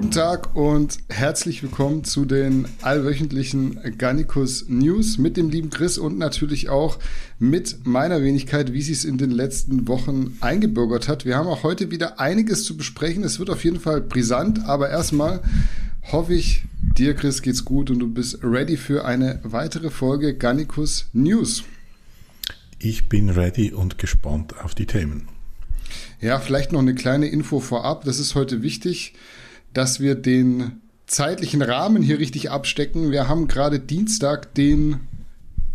Guten Tag und herzlich willkommen zu den allwöchentlichen Garnicus News mit dem lieben Chris und natürlich auch mit meiner Wenigkeit, wie sie es in den letzten Wochen eingebürgert hat. Wir haben auch heute wieder einiges zu besprechen. Es wird auf jeden Fall brisant, aber erstmal hoffe ich, dir Chris geht's gut und du bist ready für eine weitere Folge Garnicus News. Ich bin ready und gespannt auf die Themen. Ja, vielleicht noch eine kleine Info vorab. Das ist heute wichtig dass wir den zeitlichen Rahmen hier richtig abstecken. Wir haben gerade Dienstag, den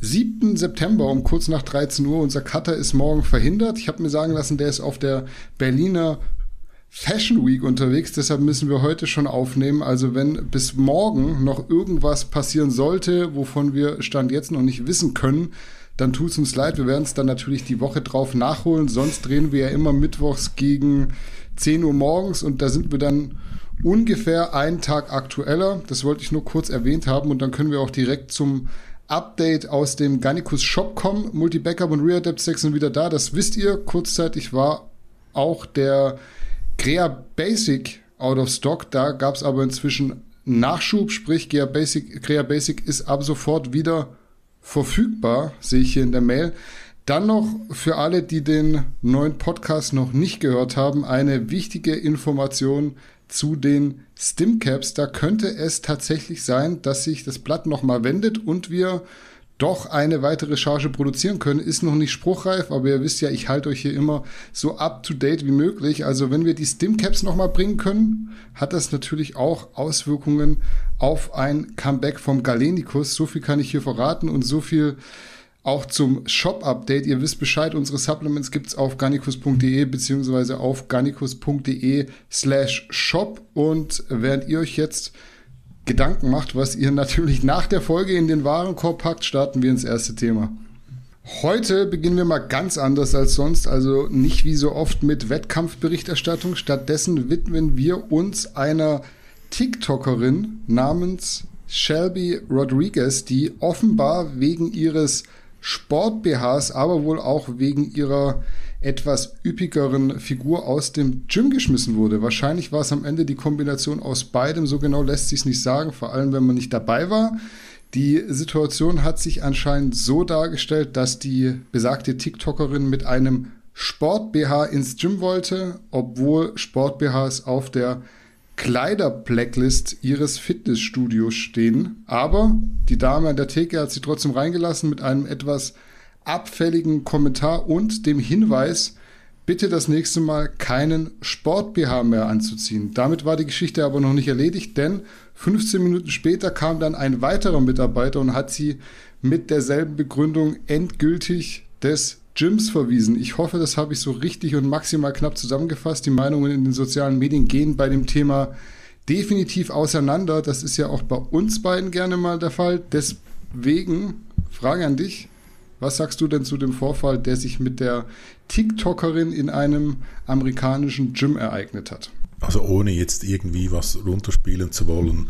7. September um kurz nach 13 Uhr. Unser Cutter ist morgen verhindert. Ich habe mir sagen lassen, der ist auf der Berliner Fashion Week unterwegs, deshalb müssen wir heute schon aufnehmen. Also wenn bis morgen noch irgendwas passieren sollte, wovon wir Stand jetzt noch nicht wissen können, dann tut es uns leid. Wir werden es dann natürlich die Woche drauf nachholen. Sonst drehen wir ja immer mittwochs gegen 10 Uhr morgens und da sind wir dann ungefähr einen Tag aktueller. Das wollte ich nur kurz erwähnt haben und dann können wir auch direkt zum Update aus dem Gannicus Shop kommen. Multi-Backup und Readapt 6 sind wieder da. Das wisst ihr. Kurzzeitig war auch der Crea Basic out of stock. Da gab es aber inzwischen Nachschub, sprich Crea Basic, Crea Basic ist ab sofort wieder verfügbar, sehe ich hier in der Mail. Dann noch für alle, die den neuen Podcast noch nicht gehört haben, eine wichtige Information zu den Stimcaps. Da könnte es tatsächlich sein, dass sich das Blatt nochmal wendet und wir doch eine weitere Charge produzieren können. Ist noch nicht spruchreif, aber ihr wisst ja, ich halte euch hier immer so up to date wie möglich. Also wenn wir die Stimcaps nochmal bringen können, hat das natürlich auch Auswirkungen auf ein Comeback vom Galenicus. So viel kann ich hier verraten und so viel auch zum Shop-Update. Ihr wisst Bescheid, unsere Supplements gibt's auf garnicus.de beziehungsweise auf garnicus.de slash shop. Und während ihr euch jetzt Gedanken macht, was ihr natürlich nach der Folge in den Warenkorb packt, starten wir ins erste Thema. Heute beginnen wir mal ganz anders als sonst, also nicht wie so oft mit Wettkampfberichterstattung. Stattdessen widmen wir uns einer TikTokerin namens Shelby Rodriguez, die offenbar wegen ihres Sport-BHs, aber wohl auch wegen ihrer etwas üppigeren Figur aus dem Gym geschmissen wurde. Wahrscheinlich war es am Ende die Kombination aus beidem, so genau lässt sich nicht sagen, vor allem wenn man nicht dabei war. Die Situation hat sich anscheinend so dargestellt, dass die besagte TikTokerin mit einem Sport-BH ins Gym wollte, obwohl Sport-BHs auf der Kleider-Blacklist ihres Fitnessstudios stehen. Aber die Dame an der Theke hat sie trotzdem reingelassen mit einem etwas abfälligen Kommentar und dem Hinweis, bitte das nächste Mal keinen Sport-BH mehr anzuziehen. Damit war die Geschichte aber noch nicht erledigt, denn 15 Minuten später kam dann ein weiterer Mitarbeiter und hat sie mit derselben Begründung endgültig des Gyms verwiesen. Ich hoffe, das habe ich so richtig und maximal knapp zusammengefasst. Die Meinungen in den sozialen Medien gehen bei dem Thema definitiv auseinander. Das ist ja auch bei uns beiden gerne mal der Fall. Deswegen Frage an dich. Was sagst du denn zu dem Vorfall, der sich mit der TikTokerin in einem amerikanischen Gym ereignet hat? Also ohne jetzt irgendwie was runterspielen zu wollen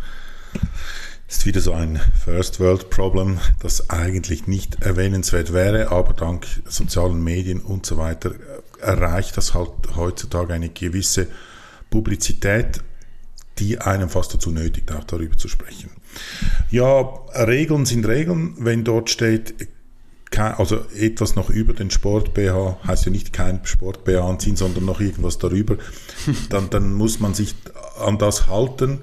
ist wieder so ein First World Problem, das eigentlich nicht erwähnenswert wäre, aber dank sozialen Medien und so weiter erreicht das halt heutzutage eine gewisse Publizität, die einem fast dazu nötigt, auch darüber zu sprechen. Ja, Regeln sind Regeln. Wenn dort steht, also etwas noch über den Sport BH, heißt ja nicht kein Sport BH anziehen, sondern noch irgendwas darüber, dann, dann muss man sich an das halten.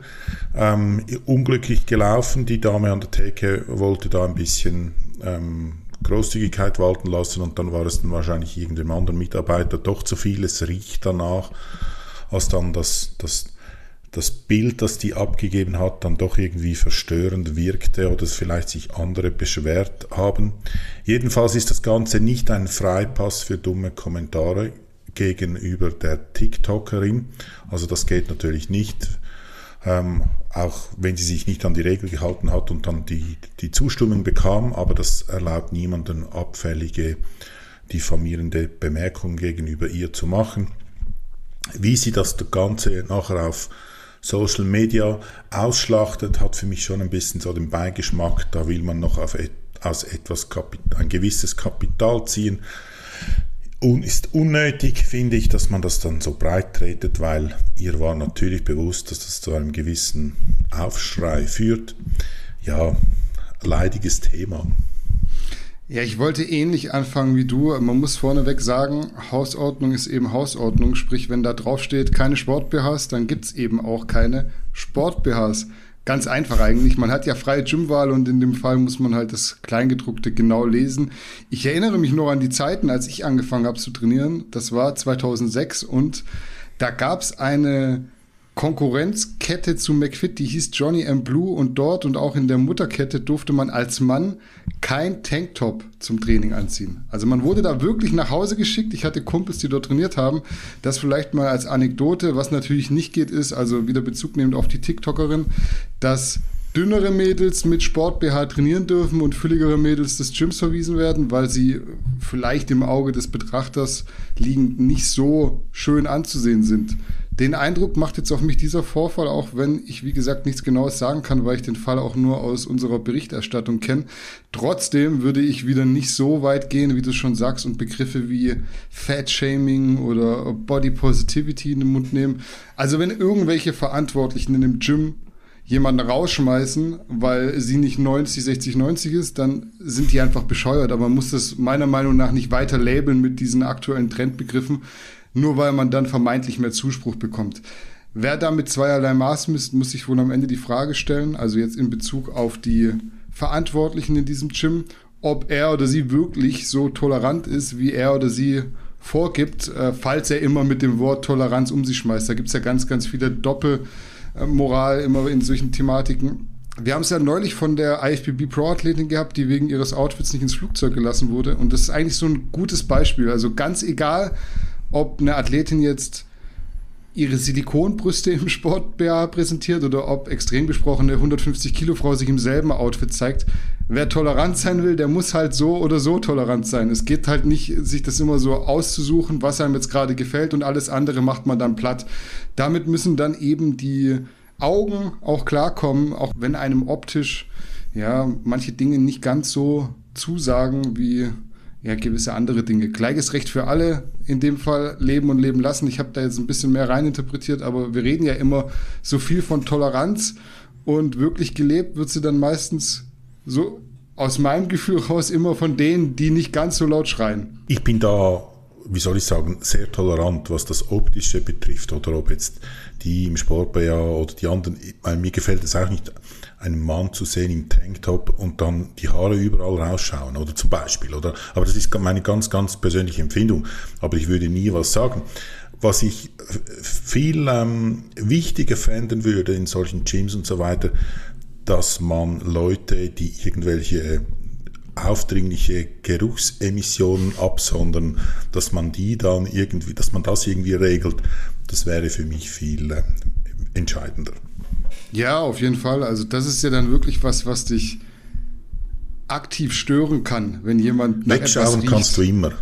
Ähm, unglücklich gelaufen, die Dame an der Theke wollte da ein bisschen ähm, Großzügigkeit walten lassen und dann war es dann wahrscheinlich irgendeinem anderen Mitarbeiter doch zu viel. Es riecht danach, als dann das, das das Bild, das die abgegeben hat, dann doch irgendwie verstörend wirkte oder es vielleicht sich andere beschwert haben. Jedenfalls ist das Ganze nicht ein Freipass für dumme Kommentare gegenüber der TikTokerin. Also das geht natürlich nicht. Ähm, auch wenn sie sich nicht an die Regel gehalten hat und dann die, die Zustimmung bekam, aber das erlaubt niemanden abfällige, diffamierende Bemerkungen gegenüber ihr zu machen. Wie sie das Ganze nachher auf Social Media ausschlachtet, hat für mich schon ein bisschen so den Beigeschmack, da will man noch auf et aus etwas Kapit ein gewisses Kapital ziehen. Und ist unnötig, finde ich, dass man das dann so breit tretet, weil ihr war natürlich bewusst, dass das zu einem gewissen Aufschrei führt. Ja, leidiges Thema. Ja, ich wollte ähnlich anfangen wie du. Man muss vorneweg sagen, Hausordnung ist eben Hausordnung. Sprich, wenn da drauf steht, keine Sport-BHs, dann gibt es eben auch keine Sport-BHs. Ganz einfach eigentlich. Man hat ja freie Gymwahl und in dem Fall muss man halt das Kleingedruckte genau lesen. Ich erinnere mich noch an die Zeiten, als ich angefangen habe zu trainieren. Das war 2006 und da gab es eine Konkurrenzkette zu McFit, die hieß Johnny M. Blue und dort und auch in der Mutterkette durfte man als Mann kein Tanktop zum Training anziehen. Also man wurde da wirklich nach Hause geschickt. Ich hatte Kumpels, die dort trainiert haben. Das vielleicht mal als Anekdote. Was natürlich nicht geht, ist, also wieder Bezug nehmend auf die TikTokerin, dass dünnere Mädels mit Sport-BH trainieren dürfen und fülligere Mädels des Gyms verwiesen werden, weil sie vielleicht im Auge des Betrachters liegend nicht so schön anzusehen sind. Den Eindruck macht jetzt auf mich dieser Vorfall, auch wenn ich, wie gesagt, nichts Genaues sagen kann, weil ich den Fall auch nur aus unserer Berichterstattung kenne. Trotzdem würde ich wieder nicht so weit gehen, wie du schon sagst, und Begriffe wie Fat-Shaming oder Body Positivity in den Mund nehmen. Also wenn irgendwelche Verantwortlichen in dem Gym jemanden rausschmeißen, weil sie nicht 90, 60, 90 ist, dann sind die einfach bescheuert. Aber man muss das meiner Meinung nach nicht weiter labeln mit diesen aktuellen Trendbegriffen, nur weil man dann vermeintlich mehr Zuspruch bekommt. Wer da mit zweierlei Maß misst, muss sich wohl am Ende die Frage stellen, also jetzt in Bezug auf die Verantwortlichen in diesem Gym, ob er oder sie wirklich so tolerant ist, wie er oder sie vorgibt, äh, falls er immer mit dem Wort Toleranz um sich schmeißt. Da gibt es ja ganz, ganz viele Doppelmoral immer in solchen Thematiken. Wir haben es ja neulich von der IFBB Pro-Athletin gehabt, die wegen ihres Outfits nicht ins Flugzeug gelassen wurde. Und das ist eigentlich so ein gutes Beispiel. Also ganz egal, ob eine Athletin jetzt ihre Silikonbrüste im Sport präsentiert oder ob extrem gesprochene 150 Kilo Frau sich im selben Outfit zeigt. Wer tolerant sein will, der muss halt so oder so tolerant sein. Es geht halt nicht, sich das immer so auszusuchen, was einem jetzt gerade gefällt und alles andere macht man dann platt. Damit müssen dann eben die Augen auch klarkommen, auch wenn einem optisch ja manche Dinge nicht ganz so zusagen wie ja, gewisse andere Dinge. Gleiches Recht für alle, in dem Fall leben und leben lassen. Ich habe da jetzt ein bisschen mehr reininterpretiert, aber wir reden ja immer so viel von Toleranz und wirklich gelebt wird sie dann meistens so aus meinem Gefühl raus immer von denen, die nicht ganz so laut schreien. Ich bin da, wie soll ich sagen, sehr tolerant, was das Optische betrifft oder ob jetzt die im Sport oder die anderen, mir gefällt es auch nicht, einen Mann zu sehen im Tanktop und dann die Haare überall rausschauen, oder zum Beispiel, oder? Aber das ist meine ganz, ganz persönliche Empfindung. Aber ich würde nie was sagen. Was ich viel ähm, wichtiger fänden würde in solchen Gyms und so weiter, dass man Leute, die irgendwelche aufdringliche Geruchsemissionen absondern, dass man die dann irgendwie, dass man das irgendwie regelt, das wäre für mich viel äh, entscheidender. Ja, auf jeden Fall. Also das ist ja dann wirklich was, was dich aktiv stören kann, wenn jemand wegschauen kannst du immer.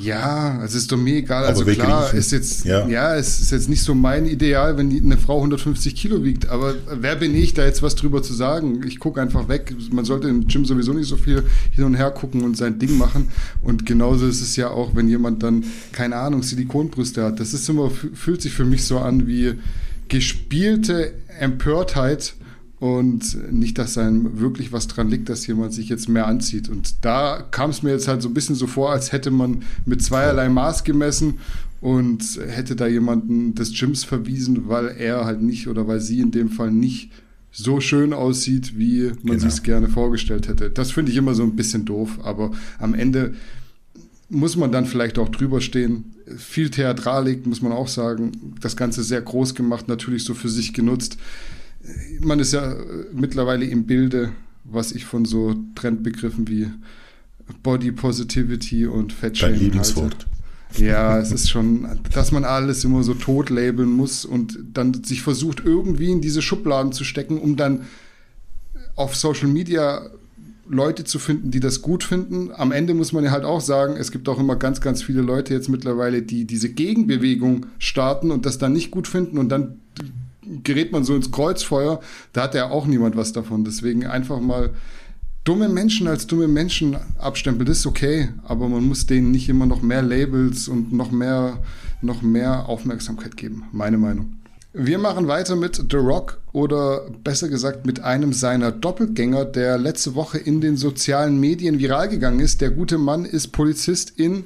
Ja, es ist doch mir egal. Also aber klar, ist jetzt, ja. ja, es ist jetzt nicht so mein Ideal, wenn eine Frau 150 Kilo wiegt. Aber wer bin ich, da jetzt was drüber zu sagen? Ich gucke einfach weg. Man sollte im Gym sowieso nicht so viel hin und her gucken und sein Ding machen. Und genauso ist es ja auch, wenn jemand dann, keine Ahnung, Silikonbrüste hat. Das ist immer, fühlt sich für mich so an wie gespielte Empörtheit und nicht, dass einem wirklich was dran liegt, dass jemand sich jetzt mehr anzieht. Und da kam es mir jetzt halt so ein bisschen so vor, als hätte man mit zweierlei Maß gemessen und hätte da jemanden des Gyms verwiesen, weil er halt nicht oder weil sie in dem Fall nicht so schön aussieht, wie man genau. sich es gerne vorgestellt hätte. Das finde ich immer so ein bisschen doof, aber am Ende muss man dann vielleicht auch drüber stehen. Viel Theatralik, muss man auch sagen. Das Ganze sehr groß gemacht, natürlich so für sich genutzt man ist ja mittlerweile im Bilde, was ich von so Trendbegriffen wie Body Positivity und Fat Shaming Lieblingswort. Halte. Ja, es ist schon, dass man alles immer so tot labeln muss und dann sich versucht, irgendwie in diese Schubladen zu stecken, um dann auf Social Media Leute zu finden, die das gut finden. Am Ende muss man ja halt auch sagen, es gibt auch immer ganz, ganz viele Leute jetzt mittlerweile, die diese Gegenbewegung starten und das dann nicht gut finden und dann gerät man so ins Kreuzfeuer, da hat ja auch niemand was davon. Deswegen einfach mal dumme Menschen als dumme Menschen abstempeln, das ist okay, aber man muss denen nicht immer noch mehr Labels und noch mehr, noch mehr Aufmerksamkeit geben, meine Meinung. Wir machen weiter mit The Rock oder besser gesagt mit einem seiner Doppelgänger, der letzte Woche in den sozialen Medien viral gegangen ist. Der gute Mann ist Polizist in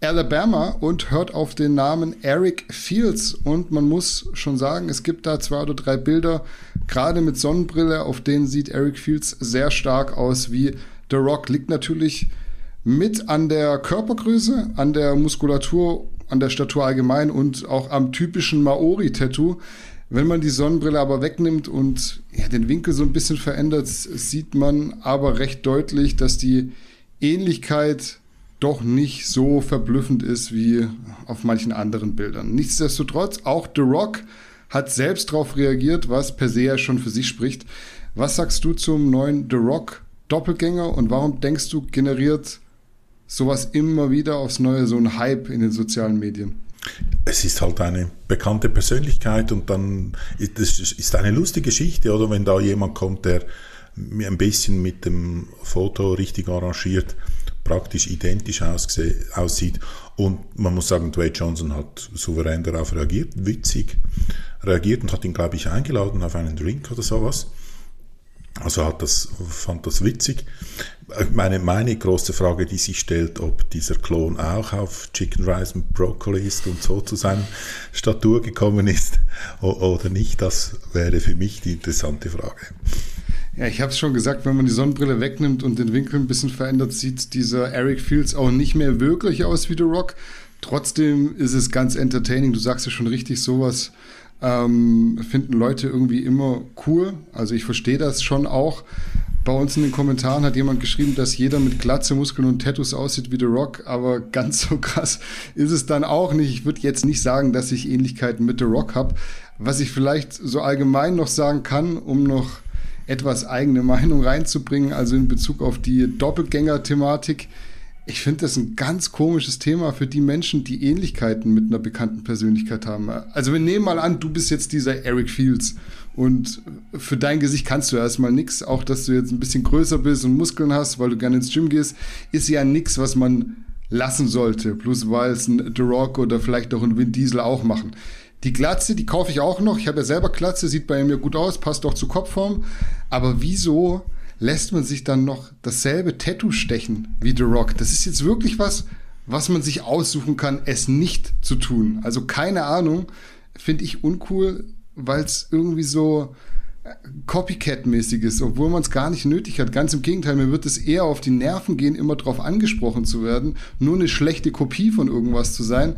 Alabama und hört auf den Namen Eric Fields. Und man muss schon sagen, es gibt da zwei oder drei Bilder, gerade mit Sonnenbrille, auf denen sieht Eric Fields sehr stark aus wie The Rock. Liegt natürlich mit an der Körpergröße, an der Muskulatur, an der Statur allgemein und auch am typischen Maori-Tattoo. Wenn man die Sonnenbrille aber wegnimmt und ja, den Winkel so ein bisschen verändert, sieht man aber recht deutlich, dass die Ähnlichkeit doch nicht so verblüffend ist wie auf manchen anderen Bildern. Nichtsdestotrotz, auch The Rock hat selbst darauf reagiert, was per se ja schon für sich spricht. Was sagst du zum neuen The Rock Doppelgänger und warum denkst du, generiert sowas immer wieder aufs Neue so ein Hype in den sozialen Medien? Es ist halt eine bekannte Persönlichkeit und dann das ist eine lustige Geschichte, oder wenn da jemand kommt, der ein bisschen mit dem Foto richtig arrangiert praktisch identisch aussieht. Und man muss sagen, Dwayne Johnson hat souverän darauf reagiert, witzig reagiert und hat ihn, glaube ich, eingeladen auf einen Drink oder sowas. Also hat das, fand das witzig. Meine, meine große Frage, die sich stellt, ob dieser Klon auch auf Chicken Rice und Broccoli ist und so zu seiner Statur gekommen ist oder nicht, das wäre für mich die interessante Frage. Ja, ich habe es schon gesagt, wenn man die Sonnenbrille wegnimmt und den Winkel ein bisschen verändert, sieht dieser Eric Fields auch nicht mehr wirklich aus wie The Rock. Trotzdem ist es ganz entertaining. Du sagst ja schon richtig, sowas ähm, finden Leute irgendwie immer cool. Also ich verstehe das schon auch. Bei uns in den Kommentaren hat jemand geschrieben, dass jeder mit Glatze, Muskeln und Tattoos aussieht wie The Rock, aber ganz so krass ist es dann auch nicht. Ich würde jetzt nicht sagen, dass ich Ähnlichkeiten mit The Rock habe. Was ich vielleicht so allgemein noch sagen kann, um noch etwas eigene Meinung reinzubringen, also in Bezug auf die Doppelgänger-Thematik. Ich finde das ein ganz komisches Thema für die Menschen, die Ähnlichkeiten mit einer bekannten Persönlichkeit haben. Also wir nehmen mal an, du bist jetzt dieser Eric Fields und für dein Gesicht kannst du erstmal nichts. Auch dass du jetzt ein bisschen größer bist und Muskeln hast, weil du gerne ins Gym gehst, ist ja nichts, was man lassen sollte. Plus weil es ein The Rock oder vielleicht auch ein Vin Diesel auch machen. Die Glatze, die kaufe ich auch noch. Ich habe ja selber Glatze, sieht bei mir gut aus, passt auch zur Kopfform. Aber wieso lässt man sich dann noch dasselbe Tattoo stechen wie The Rock? Das ist jetzt wirklich was, was man sich aussuchen kann, es nicht zu tun. Also keine Ahnung, finde ich uncool, weil es irgendwie so äh, Copycat-mäßig ist, obwohl man es gar nicht nötig hat. Ganz im Gegenteil, mir wird es eher auf die Nerven gehen, immer darauf angesprochen zu werden, nur eine schlechte Kopie von irgendwas zu sein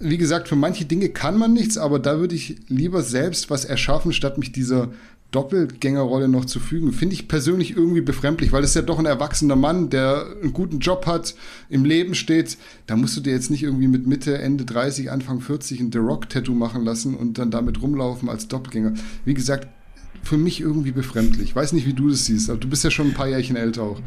wie gesagt, für manche Dinge kann man nichts, aber da würde ich lieber selbst was erschaffen, statt mich dieser Doppelgängerrolle noch zu fügen. Finde ich persönlich irgendwie befremdlich, weil es ja doch ein erwachsener Mann, der einen guten Job hat, im Leben steht. Da musst du dir jetzt nicht irgendwie mit Mitte, Ende 30, Anfang 40 ein The Rock-Tattoo machen lassen und dann damit rumlaufen als Doppelgänger. Wie gesagt, für mich irgendwie befremdlich. Weiß nicht, wie du das siehst, aber du bist ja schon ein paar Jährchen älter auch.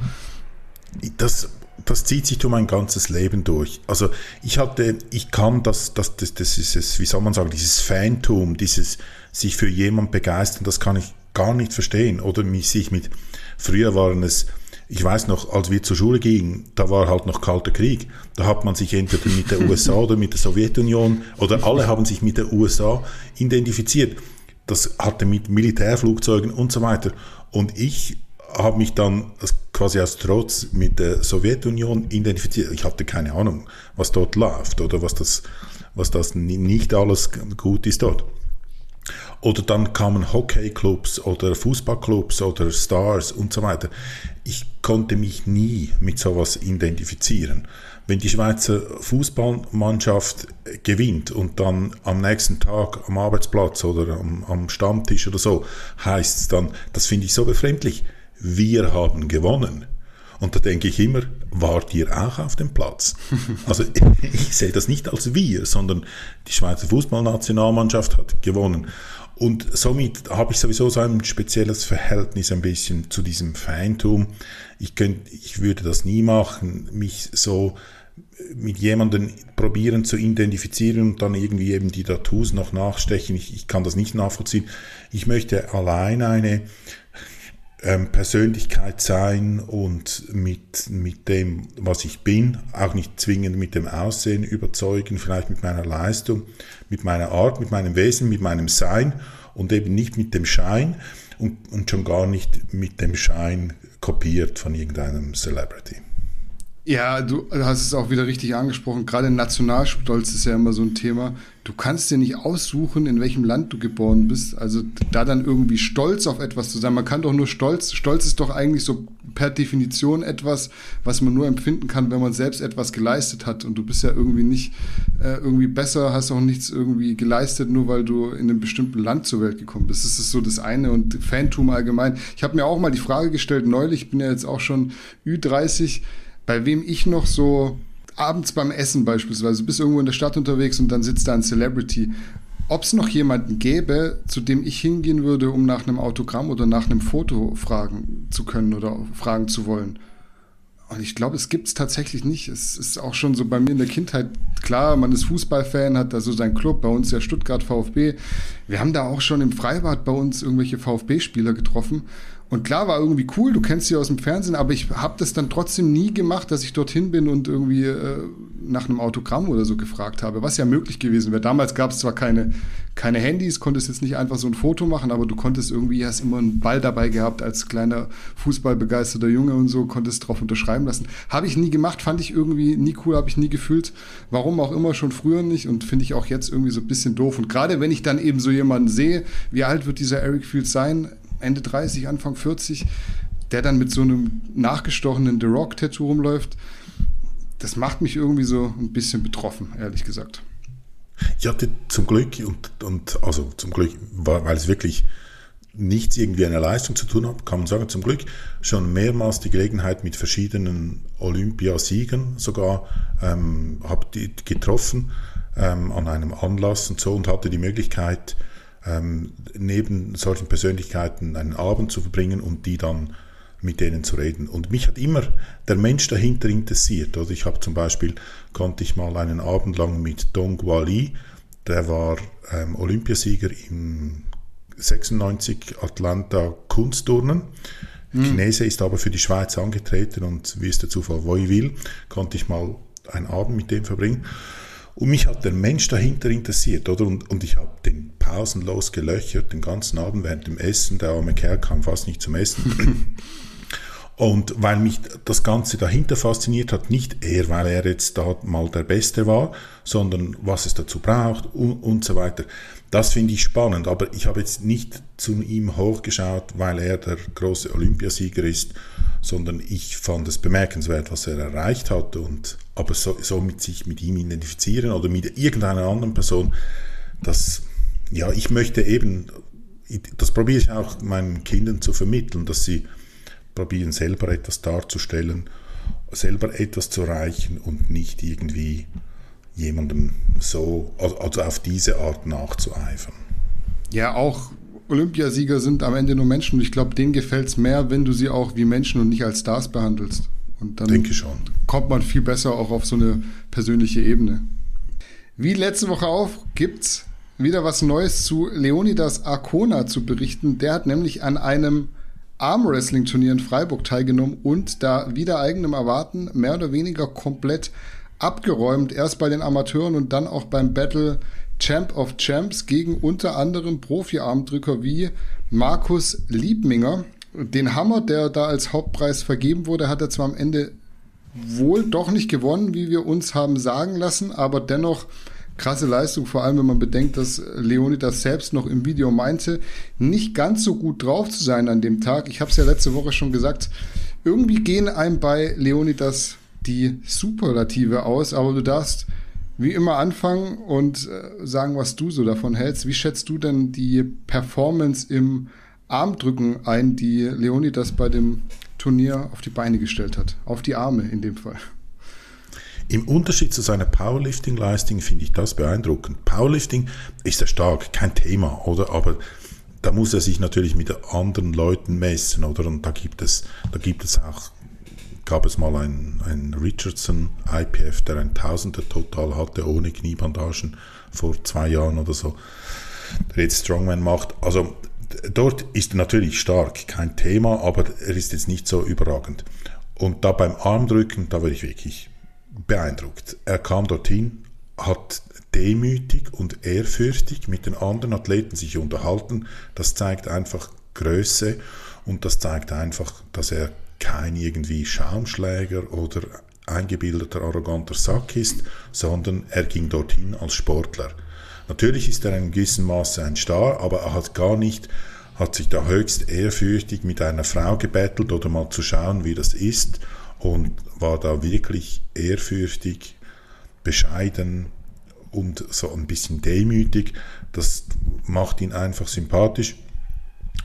Das das zieht sich durch mein ganzes Leben durch. Also ich hatte, ich kann das, das, das, das ist es, wie soll man sagen, dieses Fantum, dieses sich für jemand begeistern, das kann ich gar nicht verstehen. Oder mich, sich mit, früher waren es, ich weiß noch, als wir zur Schule gingen, da war halt noch kalter Krieg. Da hat man sich entweder mit der USA oder mit der Sowjetunion oder alle haben sich mit der USA identifiziert. Das hatte mit Militärflugzeugen und so weiter. Und ich habe mich dann quasi aus Trotz mit der Sowjetunion identifiziert. Ich hatte keine Ahnung, was dort läuft oder was das, was das nicht alles gut ist dort. Oder dann kamen Hockeyclubs oder Fußballclubs oder Stars und so weiter. Ich konnte mich nie mit sowas identifizieren. Wenn die Schweizer Fußballmannschaft gewinnt und dann am nächsten Tag am Arbeitsplatz oder am, am Stammtisch oder so heißt es dann, das finde ich so befremdlich wir haben gewonnen. Und da denke ich immer, wart ihr auch auf dem Platz? Also ich sehe das nicht als wir, sondern die Schweizer Fußballnationalmannschaft hat gewonnen. Und somit habe ich sowieso so ein spezielles Verhältnis ein bisschen zu diesem Feintum. Ich, könnte, ich würde das nie machen, mich so mit jemandem probieren zu identifizieren und dann irgendwie eben die Tattoos noch nachstechen. Ich, ich kann das nicht nachvollziehen. Ich möchte allein eine ähm, Persönlichkeit sein und mit, mit dem, was ich bin, auch nicht zwingend mit dem Aussehen überzeugen, vielleicht mit meiner Leistung, mit meiner Art, mit meinem Wesen, mit meinem Sein und eben nicht mit dem Schein und, und schon gar nicht mit dem Schein kopiert von irgendeinem Celebrity. Ja, du hast es auch wieder richtig angesprochen. Gerade Nationalstolz ist ja immer so ein Thema. Du kannst dir nicht aussuchen, in welchem Land du geboren bist. Also da dann irgendwie stolz auf etwas zu sein. Man kann doch nur stolz. Stolz ist doch eigentlich so per Definition etwas, was man nur empfinden kann, wenn man selbst etwas geleistet hat. Und du bist ja irgendwie nicht äh, irgendwie besser, hast auch nichts irgendwie geleistet, nur weil du in einem bestimmten Land zur Welt gekommen bist. Das ist so das eine. Und Fantum allgemein. Ich habe mir auch mal die Frage gestellt, neulich, ich bin ja jetzt auch schon Ü30 bei wem ich noch so abends beim Essen beispielsweise, du bist irgendwo in der Stadt unterwegs und dann sitzt da ein Celebrity. Ob es noch jemanden gäbe, zu dem ich hingehen würde, um nach einem Autogramm oder nach einem Foto fragen zu können oder fragen zu wollen. Und ich glaube, es gibt es tatsächlich nicht. Es ist auch schon so bei mir in der Kindheit klar, man ist Fußballfan, hat da so seinen Club, bei uns ja Stuttgart VfB. Wir haben da auch schon im Freibad bei uns irgendwelche VfB-Spieler getroffen. Und klar, war irgendwie cool, du kennst sie aus dem Fernsehen, aber ich habe das dann trotzdem nie gemacht, dass ich dorthin bin und irgendwie äh, nach einem Autogramm oder so gefragt habe, was ja möglich gewesen wäre. Damals gab es zwar keine, keine Handys, konntest jetzt nicht einfach so ein Foto machen, aber du konntest irgendwie, hast immer einen Ball dabei gehabt als kleiner fußballbegeisterter Junge und so, konntest drauf unterschreiben lassen. Habe ich nie gemacht, fand ich irgendwie nie cool, habe ich nie gefühlt. Warum auch immer, schon früher nicht und finde ich auch jetzt irgendwie so ein bisschen doof. Und gerade wenn ich dann eben so jemanden sehe, wie alt wird dieser Eric Fields sein? Ende 30, Anfang 40, der dann mit so einem nachgestochenen The Rock-Tattoo rumläuft, das macht mich irgendwie so ein bisschen betroffen, ehrlich gesagt. Ich hatte zum Glück und, und also zum Glück, weil es wirklich nichts irgendwie eine Leistung zu tun hat, kann man sagen, zum Glück schon mehrmals die Gelegenheit mit verschiedenen Olympiasiegern sogar ähm, habe getroffen ähm, an einem Anlass und so und hatte die Möglichkeit, ähm, neben solchen Persönlichkeiten einen Abend zu verbringen und die dann mit denen zu reden. Und mich hat immer der Mensch dahinter interessiert. Oder ich habe zum Beispiel, konnte ich mal einen Abend lang mit Dong Guali, der war ähm, Olympiasieger im 96 Atlanta Kunstturnen. Mhm. Chinese ist aber für die Schweiz angetreten und wie es der Zufall wo ich will, konnte ich mal einen Abend mit dem verbringen. Und mich hat der Mensch dahinter interessiert, oder? Und, und ich habe den pausenlos gelöchert, den ganzen Abend während dem Essen. Der arme Kerl kam fast nicht zum Essen. Und weil mich das Ganze dahinter fasziniert hat, nicht er, weil er jetzt da mal der Beste war, sondern was es dazu braucht und, und so weiter. Das finde ich spannend, aber ich habe jetzt nicht zu ihm hochgeschaut, weil er der große Olympiasieger ist, sondern ich fand es bemerkenswert, was er erreicht hat und aber so, so mit sich mit ihm identifizieren oder mit irgendeiner anderen Person, das ja, ich möchte eben, das probiere ich auch meinen Kindern zu vermitteln, dass sie probieren selber etwas darzustellen, selber etwas zu erreichen und nicht irgendwie jemandem so, also auf diese Art nachzueifern. Ja, auch Olympiasieger sind am Ende nur Menschen und ich glaube, denen gefällt es mehr, wenn du sie auch wie Menschen und nicht als Stars behandelst. Und dann Denke schon. kommt man viel besser auch auf so eine persönliche Ebene. Wie letzte Woche auch gibt's wieder was Neues zu Leonidas Arcona zu berichten. Der hat nämlich an einem Armwrestling-Turnier in Freiburg teilgenommen und da wieder eigenem Erwarten mehr oder weniger komplett abgeräumt. Erst bei den Amateuren und dann auch beim Battle Champ of Champs gegen unter anderem Profi-Armdrücker wie Markus Liebminger. Den Hammer, der da als Hauptpreis vergeben wurde, hat er zwar am Ende wohl doch nicht gewonnen, wie wir uns haben sagen lassen, aber dennoch krasse Leistung, vor allem wenn man bedenkt, dass Leonidas selbst noch im Video meinte, nicht ganz so gut drauf zu sein an dem Tag. Ich habe es ja letzte Woche schon gesagt, irgendwie gehen einem bei Leonidas die Superlative aus, aber du darfst wie immer anfangen und äh, sagen, was du so davon hältst. Wie schätzt du denn die Performance im Armdrücken ein, die Leonidas bei dem Turnier auf die Beine gestellt hat? Auf die Arme in dem Fall. Im Unterschied zu seiner Powerlifting-Leistung finde ich das beeindruckend. Powerlifting ist ja stark, kein Thema, oder? Aber da muss er sich natürlich mit anderen Leuten messen, oder? Und da gibt es, da gibt es auch, gab es mal einen, einen Richardson IPF, der ein Tausender total hatte, ohne Kniebandagen vor zwei Jahren oder so, der jetzt Strongman macht. Also dort ist er natürlich stark, kein Thema, aber er ist jetzt nicht so überragend. Und da beim Armdrücken, da war ich wirklich beeindruckt. Er kam dorthin, hat demütig und ehrfürchtig mit den anderen Athleten sich unterhalten. Das zeigt einfach Größe und das zeigt einfach, dass er kein irgendwie Schaumschläger oder eingebildeter, arroganter Sack ist, sondern er ging dorthin als Sportler. Natürlich ist er in gewissem Maße ein Star, aber er hat gar nicht, hat sich da höchst ehrfürchtig mit einer Frau gebettelt oder mal zu schauen, wie das ist und war da wirklich ehrfürchtig, bescheiden und so ein bisschen demütig. Das macht ihn einfach sympathisch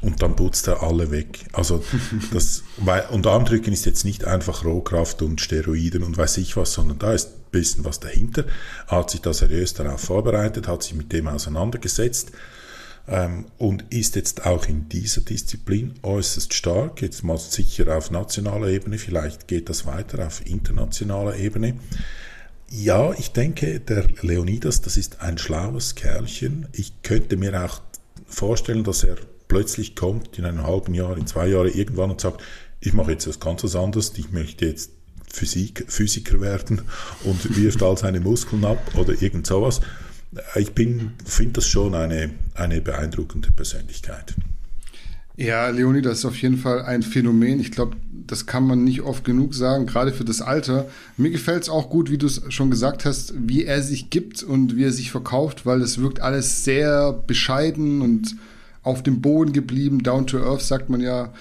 und dann putzt er alle weg. Also das, weil, und Armdrücken ist jetzt nicht einfach Rohkraft und Steroiden und weiß ich was, sondern da ist ein bisschen was dahinter. Er hat sich da seriös darauf vorbereitet, hat sich mit dem auseinandergesetzt ähm, und ist jetzt auch in dieser Disziplin äußerst stark, jetzt mal sicher auf nationaler Ebene, vielleicht geht das weiter auf internationaler Ebene. Ja, ich denke, der Leonidas, das ist ein schlaues Kerlchen. Ich könnte mir auch vorstellen, dass er plötzlich kommt in einem halben Jahr, in zwei Jahren irgendwann und sagt, ich mache jetzt was ganz anderes, ich möchte jetzt Physik, Physiker werden und wirft all seine Muskeln ab oder irgend sowas. Ich finde das schon eine, eine beeindruckende Persönlichkeit. Ja, Leonie, das ist auf jeden Fall ein Phänomen. Ich glaube, das kann man nicht oft genug sagen, gerade für das Alter. Mir gefällt es auch gut, wie du es schon gesagt hast, wie er sich gibt und wie er sich verkauft, weil es wirkt alles sehr bescheiden und auf dem Boden geblieben, down to earth, sagt man ja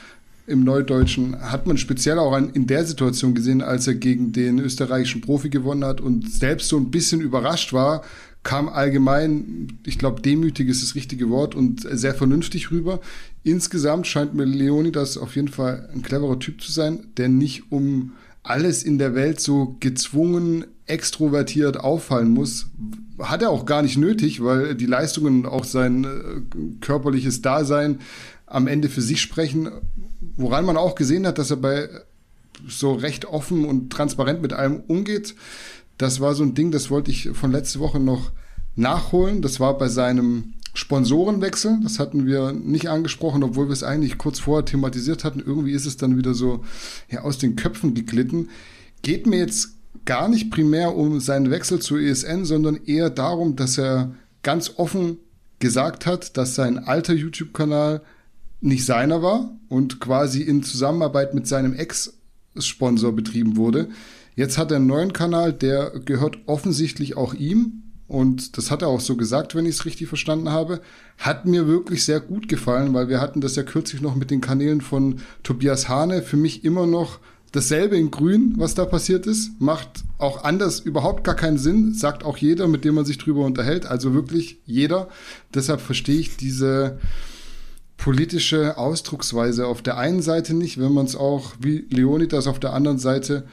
im Neudeutschen. Hat man speziell auch in der Situation gesehen, als er gegen den österreichischen Profi gewonnen hat und selbst so ein bisschen überrascht war, kam allgemein, ich glaube, demütig ist das richtige Wort und sehr vernünftig rüber. Insgesamt scheint mir Leonidas auf jeden Fall ein cleverer Typ zu sein, der nicht um alles in der Welt so gezwungen, extrovertiert auffallen muss. Hat er auch gar nicht nötig, weil die Leistungen und auch sein äh, körperliches Dasein am Ende für sich sprechen. Woran man auch gesehen hat, dass er bei so recht offen und transparent mit allem umgeht. Das war so ein Ding, das wollte ich von letzte Woche noch nachholen. Das war bei seinem Sponsorenwechsel. Das hatten wir nicht angesprochen, obwohl wir es eigentlich kurz vorher thematisiert hatten. Irgendwie ist es dann wieder so ja, aus den Köpfen geglitten. Geht mir jetzt gar nicht primär um seinen Wechsel zur ESN, sondern eher darum, dass er ganz offen gesagt hat, dass sein alter YouTube-Kanal nicht seiner war und quasi in Zusammenarbeit mit seinem Ex-Sponsor betrieben wurde. Jetzt hat er einen neuen Kanal, der gehört offensichtlich auch ihm. Und das hat er auch so gesagt, wenn ich es richtig verstanden habe. Hat mir wirklich sehr gut gefallen, weil wir hatten das ja kürzlich noch mit den Kanälen von Tobias Hane. Für mich immer noch dasselbe in Grün, was da passiert ist. Macht auch anders überhaupt gar keinen Sinn. Sagt auch jeder, mit dem man sich drüber unterhält. Also wirklich jeder. Deshalb verstehe ich diese politische Ausdrucksweise auf der einen Seite nicht, wenn man es auch wie Leonidas auf der anderen Seite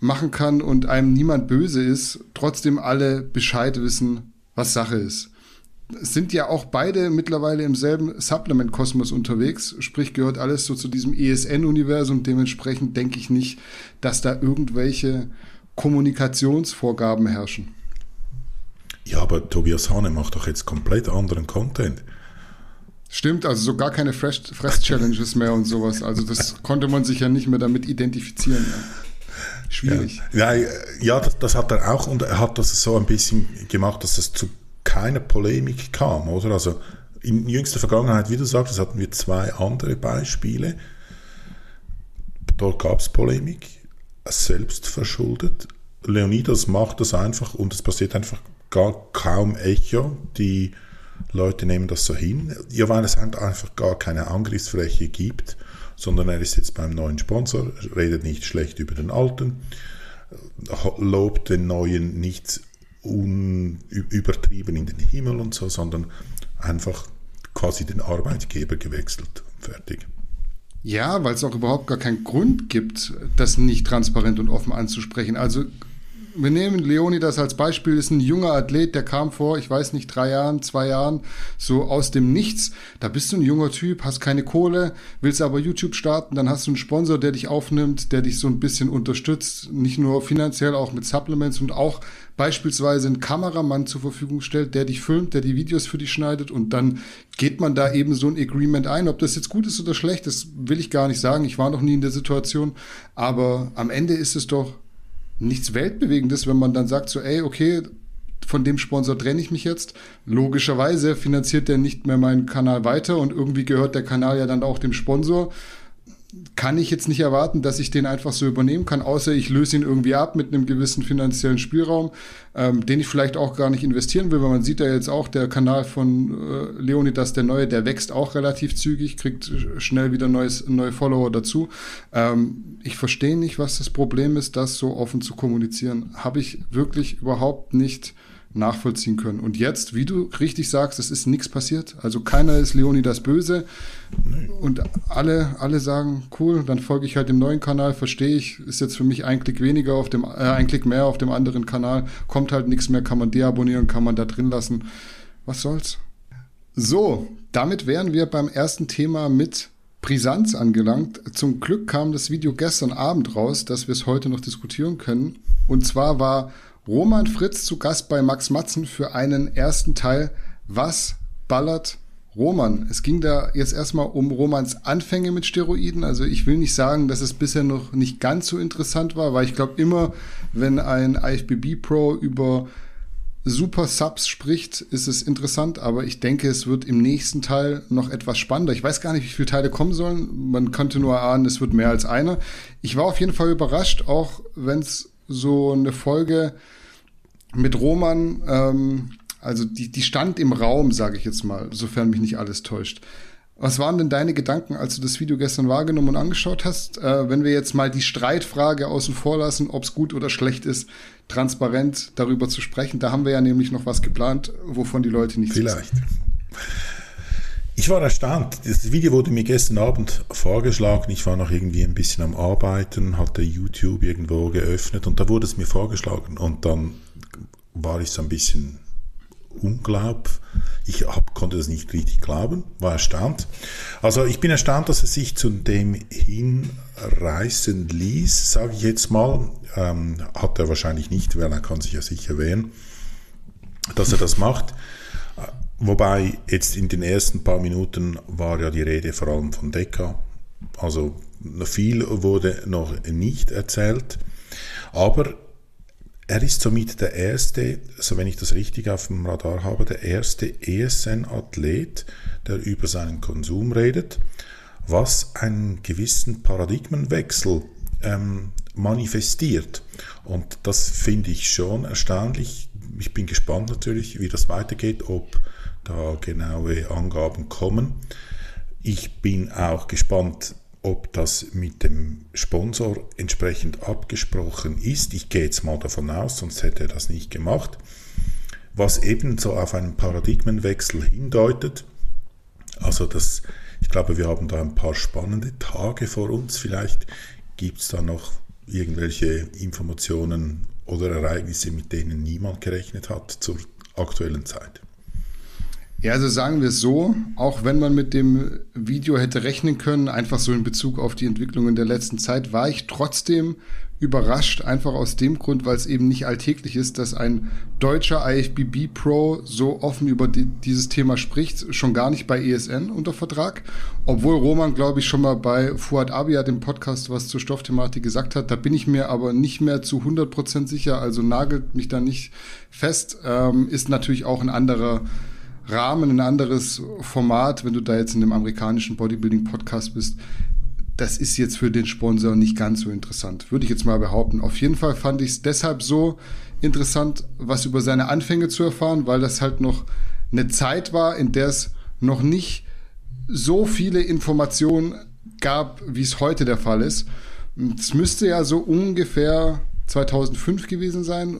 machen kann und einem niemand böse ist, trotzdem alle Bescheid wissen, was Sache ist. Sind ja auch beide mittlerweile im selben Supplement-Kosmos unterwegs, sprich gehört alles so zu diesem ESN-Universum. Dementsprechend denke ich nicht, dass da irgendwelche Kommunikationsvorgaben herrschen. Ja, aber Tobias Hane macht doch jetzt komplett anderen Content. Stimmt, also so gar keine Fress-Challenges mehr und sowas. Also das konnte man sich ja nicht mehr damit identifizieren. Schwierig. Ja, ja, ja das, das, hat er auch und er hat das so ein bisschen gemacht, dass es zu keiner Polemik kam, oder? Also in jüngster Vergangenheit, wie du sagst, hatten wir zwei andere Beispiele. Dort gab es Polemik, selbst verschuldet. Leonidas macht das einfach und es passiert einfach gar kaum Echo. Die Leute nehmen das so hin. Ja, weil es einfach gar keine Angriffsfläche gibt sondern er ist jetzt beim neuen Sponsor, redet nicht schlecht über den alten, lobt den neuen nicht un, übertrieben in den Himmel und so, sondern einfach quasi den Arbeitgeber gewechselt. Fertig. Ja, weil es auch überhaupt gar keinen Grund gibt, das nicht transparent und offen anzusprechen. Also wir nehmen Leonidas als Beispiel, ist ein junger Athlet, der kam vor, ich weiß nicht, drei Jahren, zwei Jahren, so aus dem Nichts. Da bist du ein junger Typ, hast keine Kohle, willst aber YouTube starten, dann hast du einen Sponsor, der dich aufnimmt, der dich so ein bisschen unterstützt, nicht nur finanziell, auch mit Supplements und auch beispielsweise einen Kameramann zur Verfügung stellt, der dich filmt, der die Videos für dich schneidet und dann geht man da eben so ein Agreement ein. Ob das jetzt gut ist oder schlecht, das will ich gar nicht sagen. Ich war noch nie in der Situation, aber am Ende ist es doch nichts Weltbewegendes, wenn man dann sagt so, ey, okay, von dem Sponsor trenne ich mich jetzt. Logischerweise finanziert der nicht mehr meinen Kanal weiter und irgendwie gehört der Kanal ja dann auch dem Sponsor kann ich jetzt nicht erwarten, dass ich den einfach so übernehmen kann, außer ich löse ihn irgendwie ab mit einem gewissen finanziellen Spielraum, ähm, den ich vielleicht auch gar nicht investieren will, weil man sieht ja jetzt auch, der Kanal von äh, Leonidas, der neue, der wächst auch relativ zügig, kriegt schnell wieder neues, neue Follower dazu. Ähm, ich verstehe nicht, was das Problem ist, das so offen zu kommunizieren. Habe ich wirklich überhaupt nicht nachvollziehen können. Und jetzt, wie du richtig sagst, es ist nichts passiert. Also keiner ist Leonidas böse. Nee. Und alle, alle sagen, cool, dann folge ich halt dem neuen Kanal, verstehe ich. Ist jetzt für mich ein Klick weniger auf dem, äh, ein Klick mehr auf dem anderen Kanal. Kommt halt nichts mehr, kann man deabonnieren, kann man da drin lassen. Was soll's? So, damit wären wir beim ersten Thema mit Brisanz angelangt. Zum Glück kam das Video gestern Abend raus, dass wir es heute noch diskutieren können. Und zwar war Roman Fritz zu Gast bei Max Matzen für einen ersten Teil. Was ballert Roman? Es ging da jetzt erstmal um Romans Anfänge mit Steroiden. Also ich will nicht sagen, dass es bisher noch nicht ganz so interessant war, weil ich glaube immer, wenn ein IFBB Pro über Super Subs spricht, ist es interessant, aber ich denke, es wird im nächsten Teil noch etwas spannender. Ich weiß gar nicht, wie viele Teile kommen sollen. Man könnte nur ahnen, es wird mehr als einer. Ich war auf jeden Fall überrascht, auch wenn es so eine Folge mit Roman, ähm, also die, die stand im Raum, sage ich jetzt mal, sofern mich nicht alles täuscht. Was waren denn deine Gedanken, als du das Video gestern wahrgenommen und angeschaut hast? Äh, wenn wir jetzt mal die Streitfrage außen vor lassen, ob es gut oder schlecht ist, transparent darüber zu sprechen. Da haben wir ja nämlich noch was geplant, wovon die Leute nichts Vielleicht. Ich war erstaunt. Das Video wurde mir gestern Abend vorgeschlagen. Ich war noch irgendwie ein bisschen am Arbeiten, hatte YouTube irgendwo geöffnet und da wurde es mir vorgeschlagen. Und dann war ich so ein bisschen unglaub. Ich hab, konnte das nicht richtig glauben, war erstaunt. Also ich bin erstaunt, dass er sich zu dem hinreißen ließ, sage ich jetzt mal. Ähm, hat er wahrscheinlich nicht, weil er kann sich ja sicher wehren, dass er das macht. Wobei jetzt in den ersten paar Minuten war ja die Rede vor allem von Decker. Also viel wurde noch nicht erzählt. Aber er ist somit der erste, so wenn ich das richtig auf dem Radar habe, der erste ESN-Athlet, der über seinen Konsum redet, was einen gewissen Paradigmenwechsel ähm, manifestiert. Und das finde ich schon erstaunlich. Ich bin gespannt natürlich, wie das weitergeht, ob da genaue Angaben kommen. Ich bin auch gespannt, ob das mit dem Sponsor entsprechend abgesprochen ist. Ich gehe jetzt mal davon aus, sonst hätte er das nicht gemacht. Was ebenso auf einen Paradigmenwechsel hindeutet. Also das, ich glaube, wir haben da ein paar spannende Tage vor uns. Vielleicht gibt es da noch irgendwelche Informationen oder Ereignisse, mit denen niemand gerechnet hat zur aktuellen Zeit. Ja, also sagen wir es so, auch wenn man mit dem Video hätte rechnen können, einfach so in Bezug auf die Entwicklungen der letzten Zeit, war ich trotzdem überrascht, einfach aus dem Grund, weil es eben nicht alltäglich ist, dass ein deutscher IFBB Pro so offen über die, dieses Thema spricht, schon gar nicht bei ESN unter Vertrag, obwohl Roman, glaube ich, schon mal bei Fuad Abia, dem Podcast, was zur Stoffthematik gesagt hat, da bin ich mir aber nicht mehr zu 100% sicher, also nagelt mich da nicht fest, ähm, ist natürlich auch ein anderer Rahmen, ein anderes Format, wenn du da jetzt in einem amerikanischen Bodybuilding-Podcast bist. Das ist jetzt für den Sponsor nicht ganz so interessant, würde ich jetzt mal behaupten. Auf jeden Fall fand ich es deshalb so interessant, was über seine Anfänge zu erfahren, weil das halt noch eine Zeit war, in der es noch nicht so viele Informationen gab, wie es heute der Fall ist. Es müsste ja so ungefähr 2005 gewesen sein,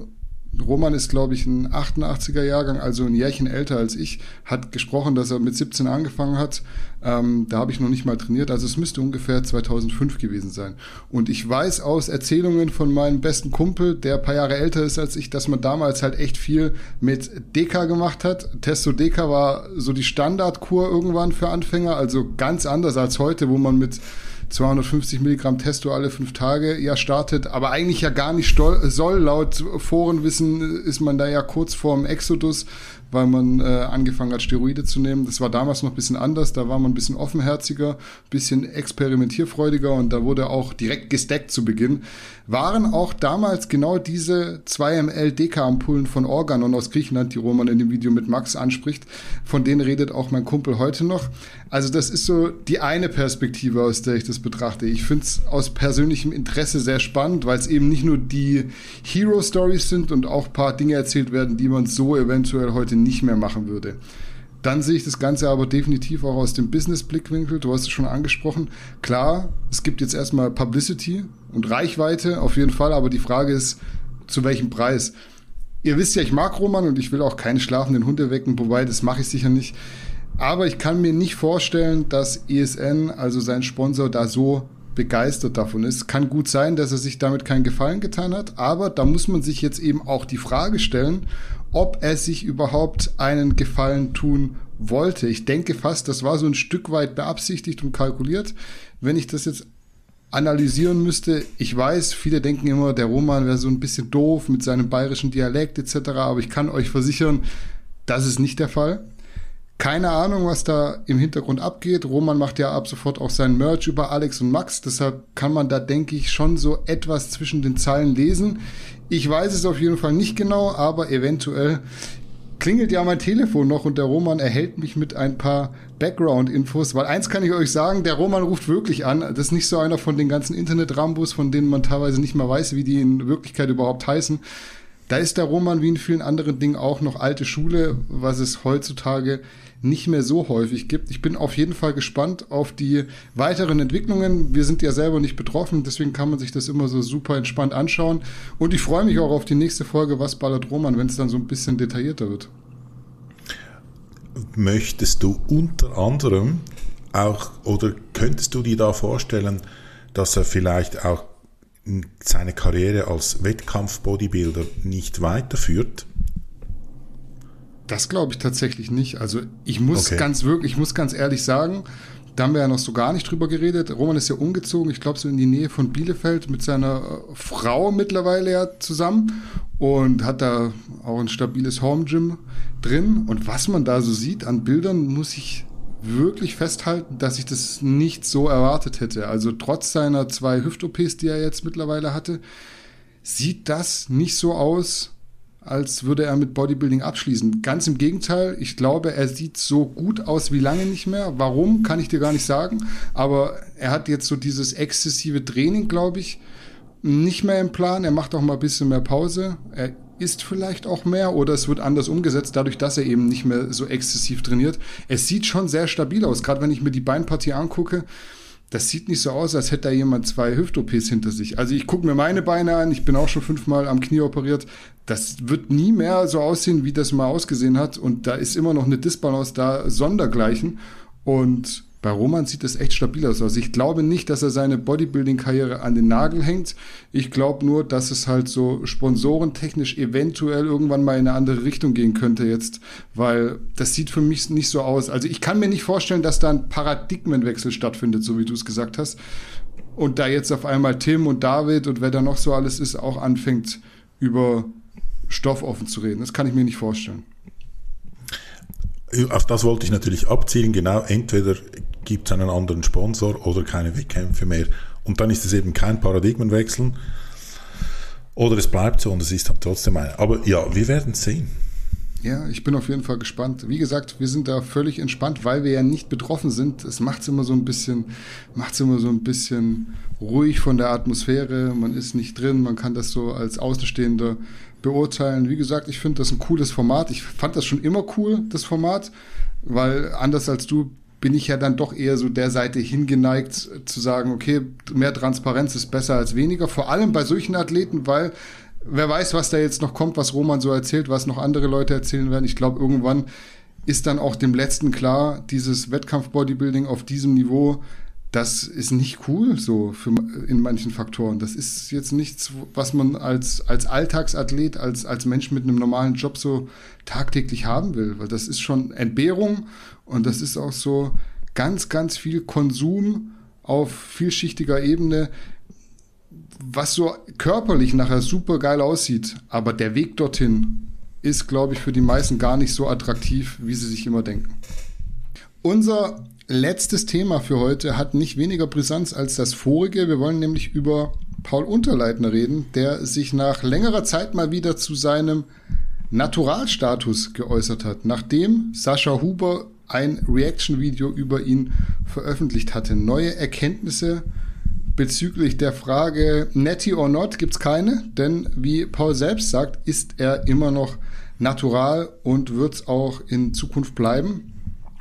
Roman ist, glaube ich, ein 88er Jahrgang, also ein Jährchen älter als ich, hat gesprochen, dass er mit 17 angefangen hat. Ähm, da habe ich noch nicht mal trainiert, also es müsste ungefähr 2005 gewesen sein. Und ich weiß aus Erzählungen von meinem besten Kumpel, der paar Jahre älter ist als ich, dass man damals halt echt viel mit Deka gemacht hat. Testo Deka war so die Standardkur irgendwann für Anfänger, also ganz anders als heute, wo man mit 250 Milligramm Testo alle fünf Tage ja startet, aber eigentlich ja gar nicht soll. Laut Forenwissen ist man da ja kurz vorm Exodus, weil man äh, angefangen hat, Steroide zu nehmen. Das war damals noch ein bisschen anders, da war man ein bisschen offenherziger, ein bisschen experimentierfreudiger und da wurde auch direkt gesteckt zu Beginn. Waren auch damals genau diese 2 ml Deka-Ampullen von Organon aus Griechenland, die Roman in dem Video mit Max anspricht, von denen redet auch mein Kumpel heute noch. Also das ist so die eine Perspektive, aus der ich das betrachte. Ich finde es aus persönlichem Interesse sehr spannend, weil es eben nicht nur die Hero-Stories sind und auch ein paar Dinge erzählt werden, die man so eventuell heute nicht mehr machen würde. Dann sehe ich das Ganze aber definitiv auch aus dem Business-Blickwinkel. Du hast es schon angesprochen. Klar, es gibt jetzt erstmal Publicity und Reichweite auf jeden Fall, aber die Frage ist, zu welchem Preis? Ihr wisst ja, ich mag Roman und ich will auch keine schlafenden Hunde wecken, wobei das mache ich sicher nicht. Aber ich kann mir nicht vorstellen, dass ESN, also sein Sponsor, da so begeistert davon ist. Kann gut sein, dass er sich damit keinen Gefallen getan hat, aber da muss man sich jetzt eben auch die Frage stellen, ob er sich überhaupt einen Gefallen tun wollte. Ich denke fast, das war so ein Stück weit beabsichtigt und kalkuliert. Wenn ich das jetzt analysieren müsste, ich weiß, viele denken immer, der Roman wäre so ein bisschen doof mit seinem bayerischen Dialekt etc., aber ich kann euch versichern, das ist nicht der Fall. Keine Ahnung, was da im Hintergrund abgeht. Roman macht ja ab sofort auch sein Merch über Alex und Max. Deshalb kann man da, denke ich, schon so etwas zwischen den Zeilen lesen. Ich weiß es auf jeden Fall nicht genau, aber eventuell klingelt ja mein Telefon noch und der Roman erhält mich mit ein paar Background-Infos, weil eins kann ich euch sagen, der Roman ruft wirklich an. Das ist nicht so einer von den ganzen Internet-Rambos, von denen man teilweise nicht mal weiß, wie die in Wirklichkeit überhaupt heißen. Da ist der Roman wie in vielen anderen Dingen auch noch alte Schule, was es heutzutage nicht mehr so häufig gibt. Ich bin auf jeden Fall gespannt auf die weiteren Entwicklungen. Wir sind ja selber nicht betroffen, deswegen kann man sich das immer so super entspannt anschauen. Und ich freue mich auch auf die nächste Folge Was ballert Roman, wenn es dann so ein bisschen detaillierter wird. Möchtest du unter anderem auch oder könntest du dir da vorstellen, dass er vielleicht auch seine Karriere als Wettkampf-Bodybuilder nicht weiterführt? Das glaube ich tatsächlich nicht. Also ich muss okay. ganz wirklich, ich muss ganz ehrlich sagen, da haben wir ja noch so gar nicht drüber geredet. Roman ist ja umgezogen, ich glaube so in die Nähe von Bielefeld mit seiner äh, Frau mittlerweile ja zusammen und hat da auch ein stabiles Home Gym drin. Und was man da so sieht an Bildern, muss ich wirklich festhalten, dass ich das nicht so erwartet hätte. Also trotz seiner zwei Hüft-OPs, die er jetzt mittlerweile hatte, sieht das nicht so aus, als würde er mit Bodybuilding abschließen. Ganz im Gegenteil, ich glaube, er sieht so gut aus wie lange nicht mehr. Warum, kann ich dir gar nicht sagen. Aber er hat jetzt so dieses exzessive Training, glaube ich, nicht mehr im Plan. Er macht auch mal ein bisschen mehr Pause. Er isst vielleicht auch mehr oder es wird anders umgesetzt, dadurch, dass er eben nicht mehr so exzessiv trainiert. Es sieht schon sehr stabil aus, gerade wenn ich mir die Beinpartie angucke. Das sieht nicht so aus, als hätte da jemand zwei Hüft-OPs hinter sich. Also ich gucke mir meine Beine an, ich bin auch schon fünfmal am Knie operiert. Das wird nie mehr so aussehen, wie das mal ausgesehen hat. Und da ist immer noch eine Disbalance da, sondergleichen. Und bei Roman sieht es echt stabil aus. Also ich glaube nicht, dass er seine Bodybuilding-Karriere an den Nagel hängt. Ich glaube nur, dass es halt so sponsorentechnisch eventuell irgendwann mal in eine andere Richtung gehen könnte jetzt, weil das sieht für mich nicht so aus. Also ich kann mir nicht vorstellen, dass da ein Paradigmenwechsel stattfindet, so wie du es gesagt hast. Und da jetzt auf einmal Tim und David und wer da noch so alles ist, auch anfängt, über Stoff offen zu reden. Das kann ich mir nicht vorstellen auf das wollte ich natürlich abzielen, genau, entweder gibt es einen anderen Sponsor oder keine Wettkämpfe mehr. Und dann ist es eben kein Paradigmenwechsel. Oder es bleibt so und es ist dann trotzdem ein. Aber ja, wir werden sehen. Ja, ich bin auf jeden Fall gespannt. Wie gesagt, wir sind da völlig entspannt, weil wir ja nicht betroffen sind. Es macht es immer so ein bisschen, macht immer so ein bisschen ruhig von der Atmosphäre. Man ist nicht drin, man kann das so als Außenstehender beurteilen. Wie gesagt, ich finde das ein cooles Format. Ich fand das schon immer cool, das Format, weil anders als du bin ich ja dann doch eher so der Seite hingeneigt zu sagen, okay, mehr Transparenz ist besser als weniger. Vor allem bei solchen Athleten, weil wer weiß, was da jetzt noch kommt, was Roman so erzählt, was noch andere Leute erzählen werden. Ich glaube, irgendwann ist dann auch dem Letzten klar, dieses Wettkampf-Bodybuilding auf diesem Niveau, das ist nicht cool so für, in manchen Faktoren. Das ist jetzt nichts, was man als, als Alltagsathlet, als, als Mensch mit einem normalen Job so tagtäglich haben will. Weil das ist schon Entbehrung und das ist auch so ganz, ganz viel Konsum auf vielschichtiger Ebene, was so körperlich nachher super geil aussieht. Aber der Weg dorthin ist, glaube ich, für die meisten gar nicht so attraktiv, wie sie sich immer denken. Unser letztes Thema für heute hat nicht weniger Brisanz als das vorige. Wir wollen nämlich über Paul Unterleitner reden, der sich nach längerer Zeit mal wieder zu seinem Naturalstatus geäußert hat, nachdem Sascha Huber ein Reaction-Video über ihn veröffentlicht hatte. Neue Erkenntnisse bezüglich der Frage Netty or not gibt es keine, denn wie Paul selbst sagt, ist er immer noch natural und wird es auch in Zukunft bleiben,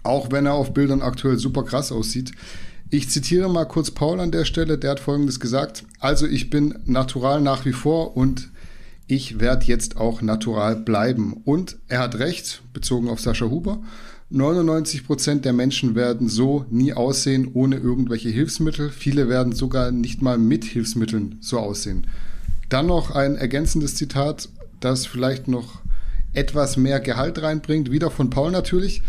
auch wenn er auf Bildern aktuell super krass aussieht. Ich zitiere mal kurz Paul an der Stelle, der hat folgendes gesagt, also ich bin natural nach wie vor und ich werde jetzt auch natural bleiben. Und er hat recht, bezogen auf Sascha Huber. 99 Prozent der Menschen werden so nie aussehen ohne irgendwelche Hilfsmittel. Viele werden sogar nicht mal mit Hilfsmitteln so aussehen. Dann noch ein ergänzendes Zitat, das vielleicht noch etwas mehr Gehalt reinbringt, wieder von Paul natürlich.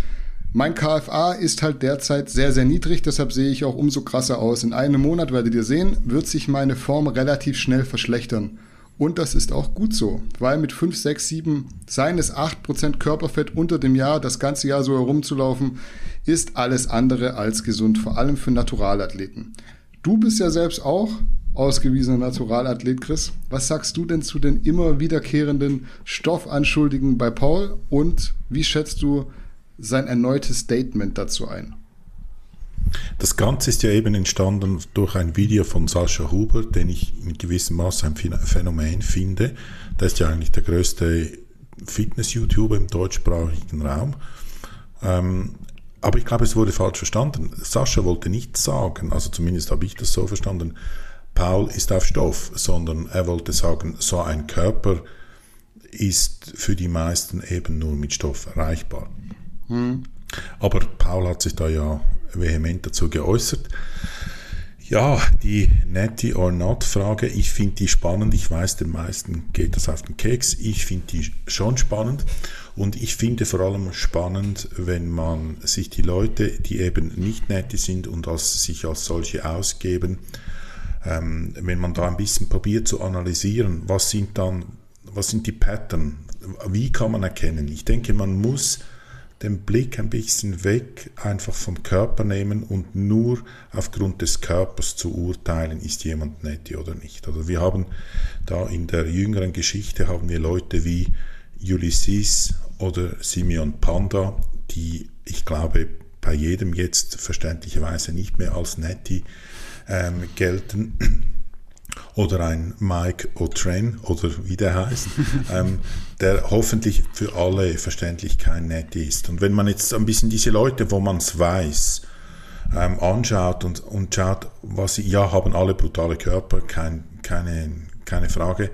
Mein KFA ist halt derzeit sehr, sehr niedrig, deshalb sehe ich auch umso krasser aus. In einem Monat werdet ihr sehen, wird sich meine Form relativ schnell verschlechtern. Und das ist auch gut so, weil mit 5, 6, 7, seien es 8% Körperfett unter dem Jahr, das ganze Jahr so herumzulaufen, ist alles andere als gesund, vor allem für Naturalathleten. Du bist ja selbst auch ausgewiesener Naturalathlet, Chris. Was sagst du denn zu den immer wiederkehrenden Stoffanschuldigen bei Paul und wie schätzt du sein erneutes Statement dazu ein? Das Ganze ist ja eben entstanden durch ein Video von Sascha Huber, den ich in gewissem Maße ein Phänomen finde. Der ist ja eigentlich der größte Fitness-YouTuber im deutschsprachigen Raum. Ähm, aber ich glaube, es wurde falsch verstanden. Sascha wollte nicht sagen, also zumindest habe ich das so verstanden, Paul ist auf Stoff, sondern er wollte sagen, so ein Körper ist für die meisten eben nur mit Stoff erreichbar. Hm. Aber Paul hat sich da ja vehement dazu geäußert. Ja, die Netty or Not Frage, ich finde die spannend. Ich weiß, den meisten geht das auf den Keks. Ich finde die schon spannend. Und ich finde vor allem spannend, wenn man sich die Leute, die eben nicht Netty sind und als, sich als solche ausgeben, ähm, wenn man da ein bisschen probiert zu analysieren, was sind dann, was sind die Pattern? Wie kann man erkennen? Ich denke, man muss den Blick ein bisschen weg einfach vom Körper nehmen und nur aufgrund des Körpers zu urteilen, ist jemand nett oder nicht. Oder wir haben da in der jüngeren Geschichte haben wir Leute wie Ulysses oder Simeon Panda, die ich glaube bei jedem jetzt verständlicherweise nicht mehr als Netti ähm, gelten oder ein Mike O'Tren oder wie der heißt, ähm, der hoffentlich für alle verständlich kein Nett ist. Und wenn man jetzt ein bisschen diese Leute, wo man es weiß, ähm, anschaut und, und schaut, was sie, ja, haben alle brutale Körper, kein, keine, keine Frage.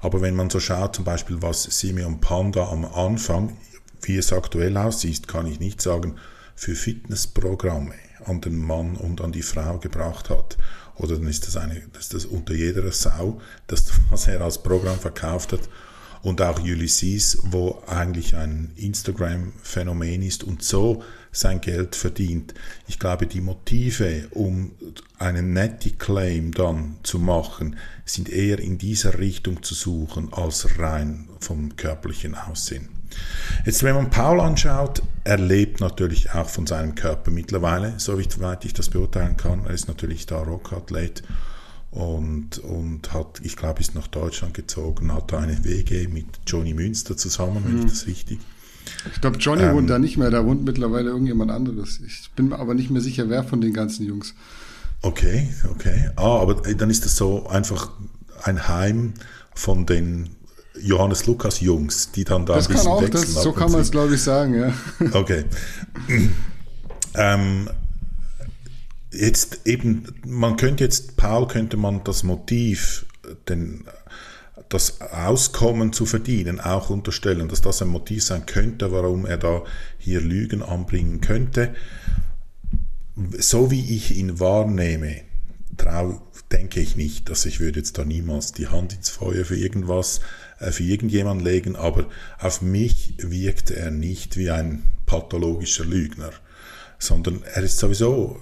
Aber wenn man so schaut, zum Beispiel, was Simeon Panda am Anfang, wie es aktuell aussieht, kann ich nicht sagen, für Fitnessprogramme an den Mann und an die Frau gebracht hat oder dann ist das, eine, ist das unter jeder Sau, das, was er als Programm verkauft hat. Und auch Ulysses, wo eigentlich ein Instagram-Phänomen ist und so sein Geld verdient. Ich glaube, die Motive, um einen netty Claim dann zu machen, sind eher in dieser Richtung zu suchen als rein vom körperlichen Aussehen. Jetzt, wenn man Paul anschaut, er lebt natürlich auch von seinem Körper mittlerweile, soweit ich das beurteilen kann. Er ist natürlich da Rockathlet und, und hat, ich glaube, ist nach Deutschland gezogen, hat da eine WG mit Johnny Münster zusammen, wenn mhm. ich das richtig. Ich glaube, Johnny ähm, wohnt da nicht mehr, da wohnt mittlerweile irgendjemand anderes. Ich bin mir aber nicht mehr sicher, wer von den ganzen Jungs. Okay, okay. Ah, aber dann ist das so einfach ein Heim von den Johannes Lukas Jungs, die dann da das ein bisschen kann auch, wechseln. Das, so kann man es, glaube ich, sagen, ja. Okay. ähm, jetzt eben, man könnte jetzt, Paul könnte man das Motiv, den das Auskommen zu verdienen auch unterstellen, dass das ein Motiv sein könnte, warum er da hier Lügen anbringen könnte. So wie ich ihn wahrnehme, trau, denke ich nicht, dass ich würde jetzt da niemals die Hand ins Feuer für irgendwas, für irgendjemanden legen, aber auf mich wirkt er nicht wie ein pathologischer Lügner, sondern er ist sowieso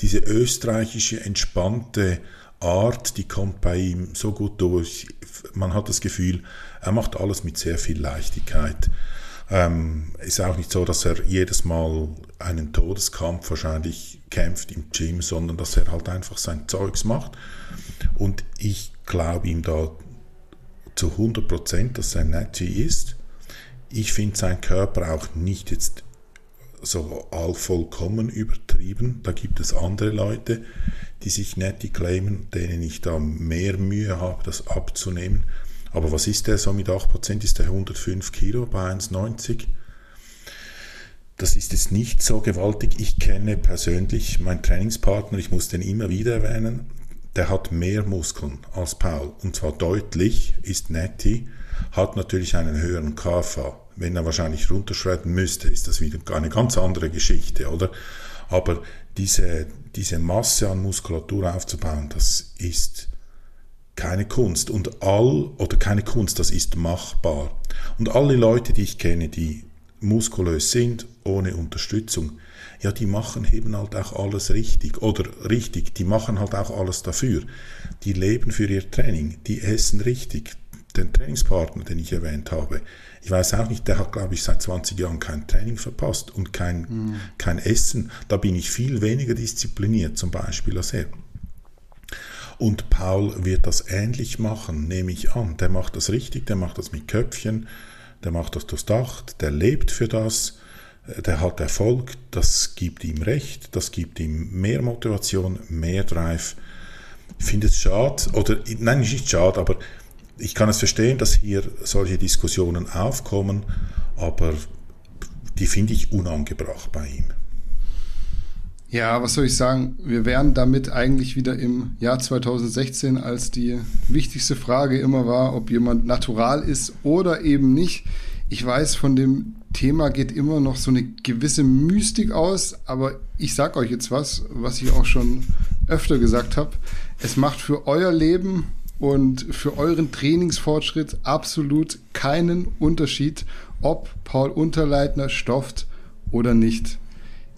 diese österreichische entspannte Art, die kommt bei ihm so gut durch. Man hat das Gefühl, er macht alles mit sehr viel Leichtigkeit. Ähm, ist auch nicht so, dass er jedes Mal einen Todeskampf wahrscheinlich kämpft im Gym, sondern dass er halt einfach sein Zeugs macht. Und ich glaube ihm da zu 100 Prozent, dass er Nazi ist. Ich finde sein Körper auch nicht jetzt so allvollkommen übertrieben. Da gibt es andere Leute, die sich Netty claimen, denen ich da mehr Mühe habe, das abzunehmen. Aber was ist der so mit 8%? Ist der 105 Kilo bei 1,90? Das ist jetzt nicht so gewaltig. Ich kenne persönlich meinen Trainingspartner, ich muss den immer wieder erwähnen, der hat mehr Muskeln als Paul. Und zwar deutlich ist Netty, hat natürlich einen höheren KFA. Wenn er wahrscheinlich runterschreiten müsste, ist das wieder eine ganz andere Geschichte, oder? Aber diese, diese Masse an Muskulatur aufzubauen, das ist keine Kunst. Und all, oder keine Kunst, das ist machbar. Und alle Leute, die ich kenne, die muskulös sind, ohne Unterstützung, ja, die machen eben halt auch alles richtig. Oder richtig, die machen halt auch alles dafür. Die leben für ihr Training, die essen richtig. Den Trainingspartner, den ich erwähnt habe, ich weiß auch nicht, der hat, glaube ich, seit 20 Jahren kein Training verpasst und kein, mhm. kein Essen. Da bin ich viel weniger diszipliniert zum Beispiel als er. Und Paul wird das ähnlich machen, nehme ich an. Der macht das richtig, der macht das mit Köpfchen, der macht das durchdacht, der lebt für das, der hat Erfolg, das gibt ihm Recht, das gibt ihm mehr Motivation, mehr Drive. Ich finde es schade, oder nein, nicht schade, aber ich kann es verstehen, dass hier solche Diskussionen aufkommen, aber die finde ich unangebracht bei ihm. Ja, was soll ich sagen? Wir wären damit eigentlich wieder im Jahr 2016, als die wichtigste Frage immer war, ob jemand natural ist oder eben nicht. Ich weiß, von dem Thema geht immer noch so eine gewisse Mystik aus, aber ich sag euch jetzt was, was ich auch schon öfter gesagt habe. Es macht für euer Leben und für euren Trainingsfortschritt absolut keinen Unterschied, ob Paul Unterleitner stofft oder nicht.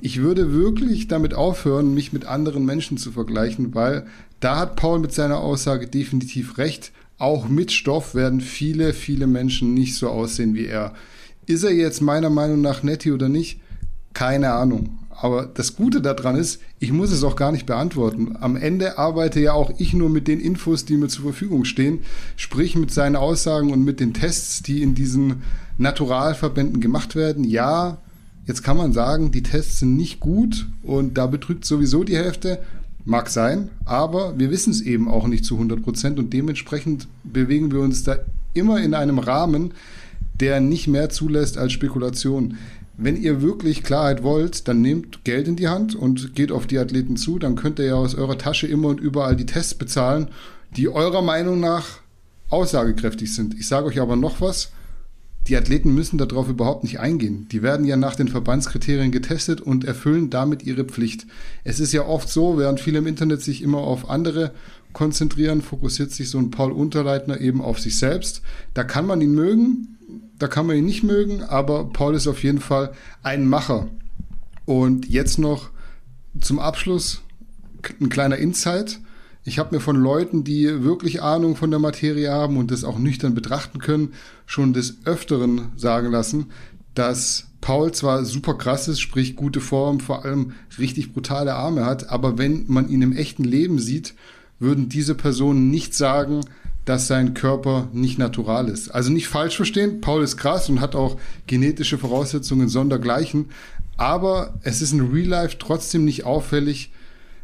Ich würde wirklich damit aufhören, mich mit anderen Menschen zu vergleichen, weil da hat Paul mit seiner Aussage definitiv recht. Auch mit Stoff werden viele, viele Menschen nicht so aussehen wie er. Ist er jetzt meiner Meinung nach netti oder nicht? Keine Ahnung. Aber das Gute daran ist, ich muss es auch gar nicht beantworten. Am Ende arbeite ja auch ich nur mit den Infos, die mir zur Verfügung stehen, sprich mit seinen Aussagen und mit den Tests, die in diesen Naturalverbänden gemacht werden. Ja, jetzt kann man sagen, die Tests sind nicht gut und da betrügt sowieso die Hälfte. Mag sein, aber wir wissen es eben auch nicht zu 100 Prozent und dementsprechend bewegen wir uns da immer in einem Rahmen, der nicht mehr zulässt als Spekulation wenn ihr wirklich Klarheit wollt, dann nehmt Geld in die Hand und geht auf die Athleten zu. Dann könnt ihr ja aus eurer Tasche immer und überall die Tests bezahlen, die eurer Meinung nach aussagekräftig sind. Ich sage euch aber noch was. Die Athleten müssen darauf überhaupt nicht eingehen. Die werden ja nach den Verbandskriterien getestet und erfüllen damit ihre Pflicht. Es ist ja oft so, während viele im Internet sich immer auf andere konzentrieren, fokussiert sich so ein Paul Unterleitner eben auf sich selbst. Da kann man ihn mögen, da kann man ihn nicht mögen, aber Paul ist auf jeden Fall ein Macher. Und jetzt noch zum Abschluss ein kleiner Insight. Ich habe mir von Leuten, die wirklich Ahnung von der Materie haben und das auch nüchtern betrachten können, schon des Öfteren sagen lassen, dass Paul zwar super krass ist, sprich gute Form, vor allem richtig brutale Arme hat, aber wenn man ihn im echten Leben sieht, würden diese Personen nicht sagen, dass sein Körper nicht natural ist. Also nicht falsch verstehen, Paul ist krass und hat auch genetische Voraussetzungen sondergleichen, aber es ist in Real Life trotzdem nicht auffällig,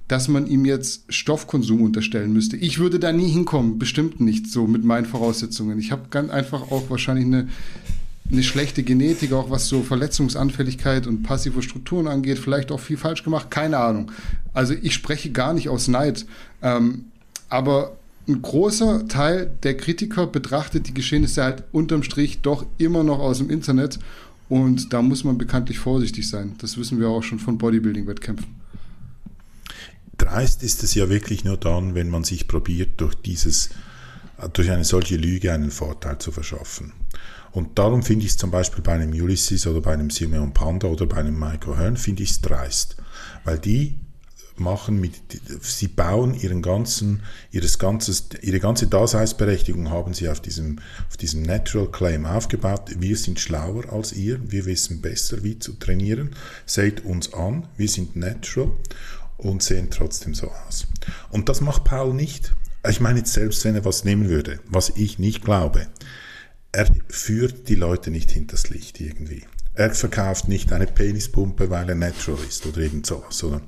dass man ihm jetzt Stoffkonsum unterstellen müsste. Ich würde da nie hinkommen, bestimmt nicht so mit meinen Voraussetzungen. Ich habe ganz einfach auch wahrscheinlich eine, eine schlechte Genetik, auch was so Verletzungsanfälligkeit und passive Strukturen angeht, vielleicht auch viel falsch gemacht, keine Ahnung. Also ich spreche gar nicht aus Neid. Ähm, aber ein großer Teil der Kritiker betrachtet die Geschehnisse halt unterm Strich doch immer noch aus dem Internet und da muss man bekanntlich vorsichtig sein. Das wissen wir auch schon von Bodybuilding-Wettkämpfen. Dreist ist es ja wirklich nur dann, wenn man sich probiert, durch dieses, durch eine solche Lüge einen Vorteil zu verschaffen. Und darum finde ich es zum Beispiel bei einem Ulysses oder bei einem Simeon Panda oder bei einem Michael Hearn, finde ich es dreist. Weil die machen mit, sie bauen ihren ganzen, ihres ganzes, ihre ganze Daseinsberechtigung haben sie auf diesem, auf diesem Natural Claim aufgebaut. Wir sind schlauer als ihr, wir wissen besser, wie zu trainieren. Seht uns an, wir sind natural und sehen trotzdem so aus. Und das macht Paul nicht. Ich meine jetzt selbst, wenn er was nehmen würde, was ich nicht glaube. Er führt die Leute nicht hinters Licht irgendwie. Er verkauft nicht eine Penispumpe, weil er natural ist oder irgend sowas, sondern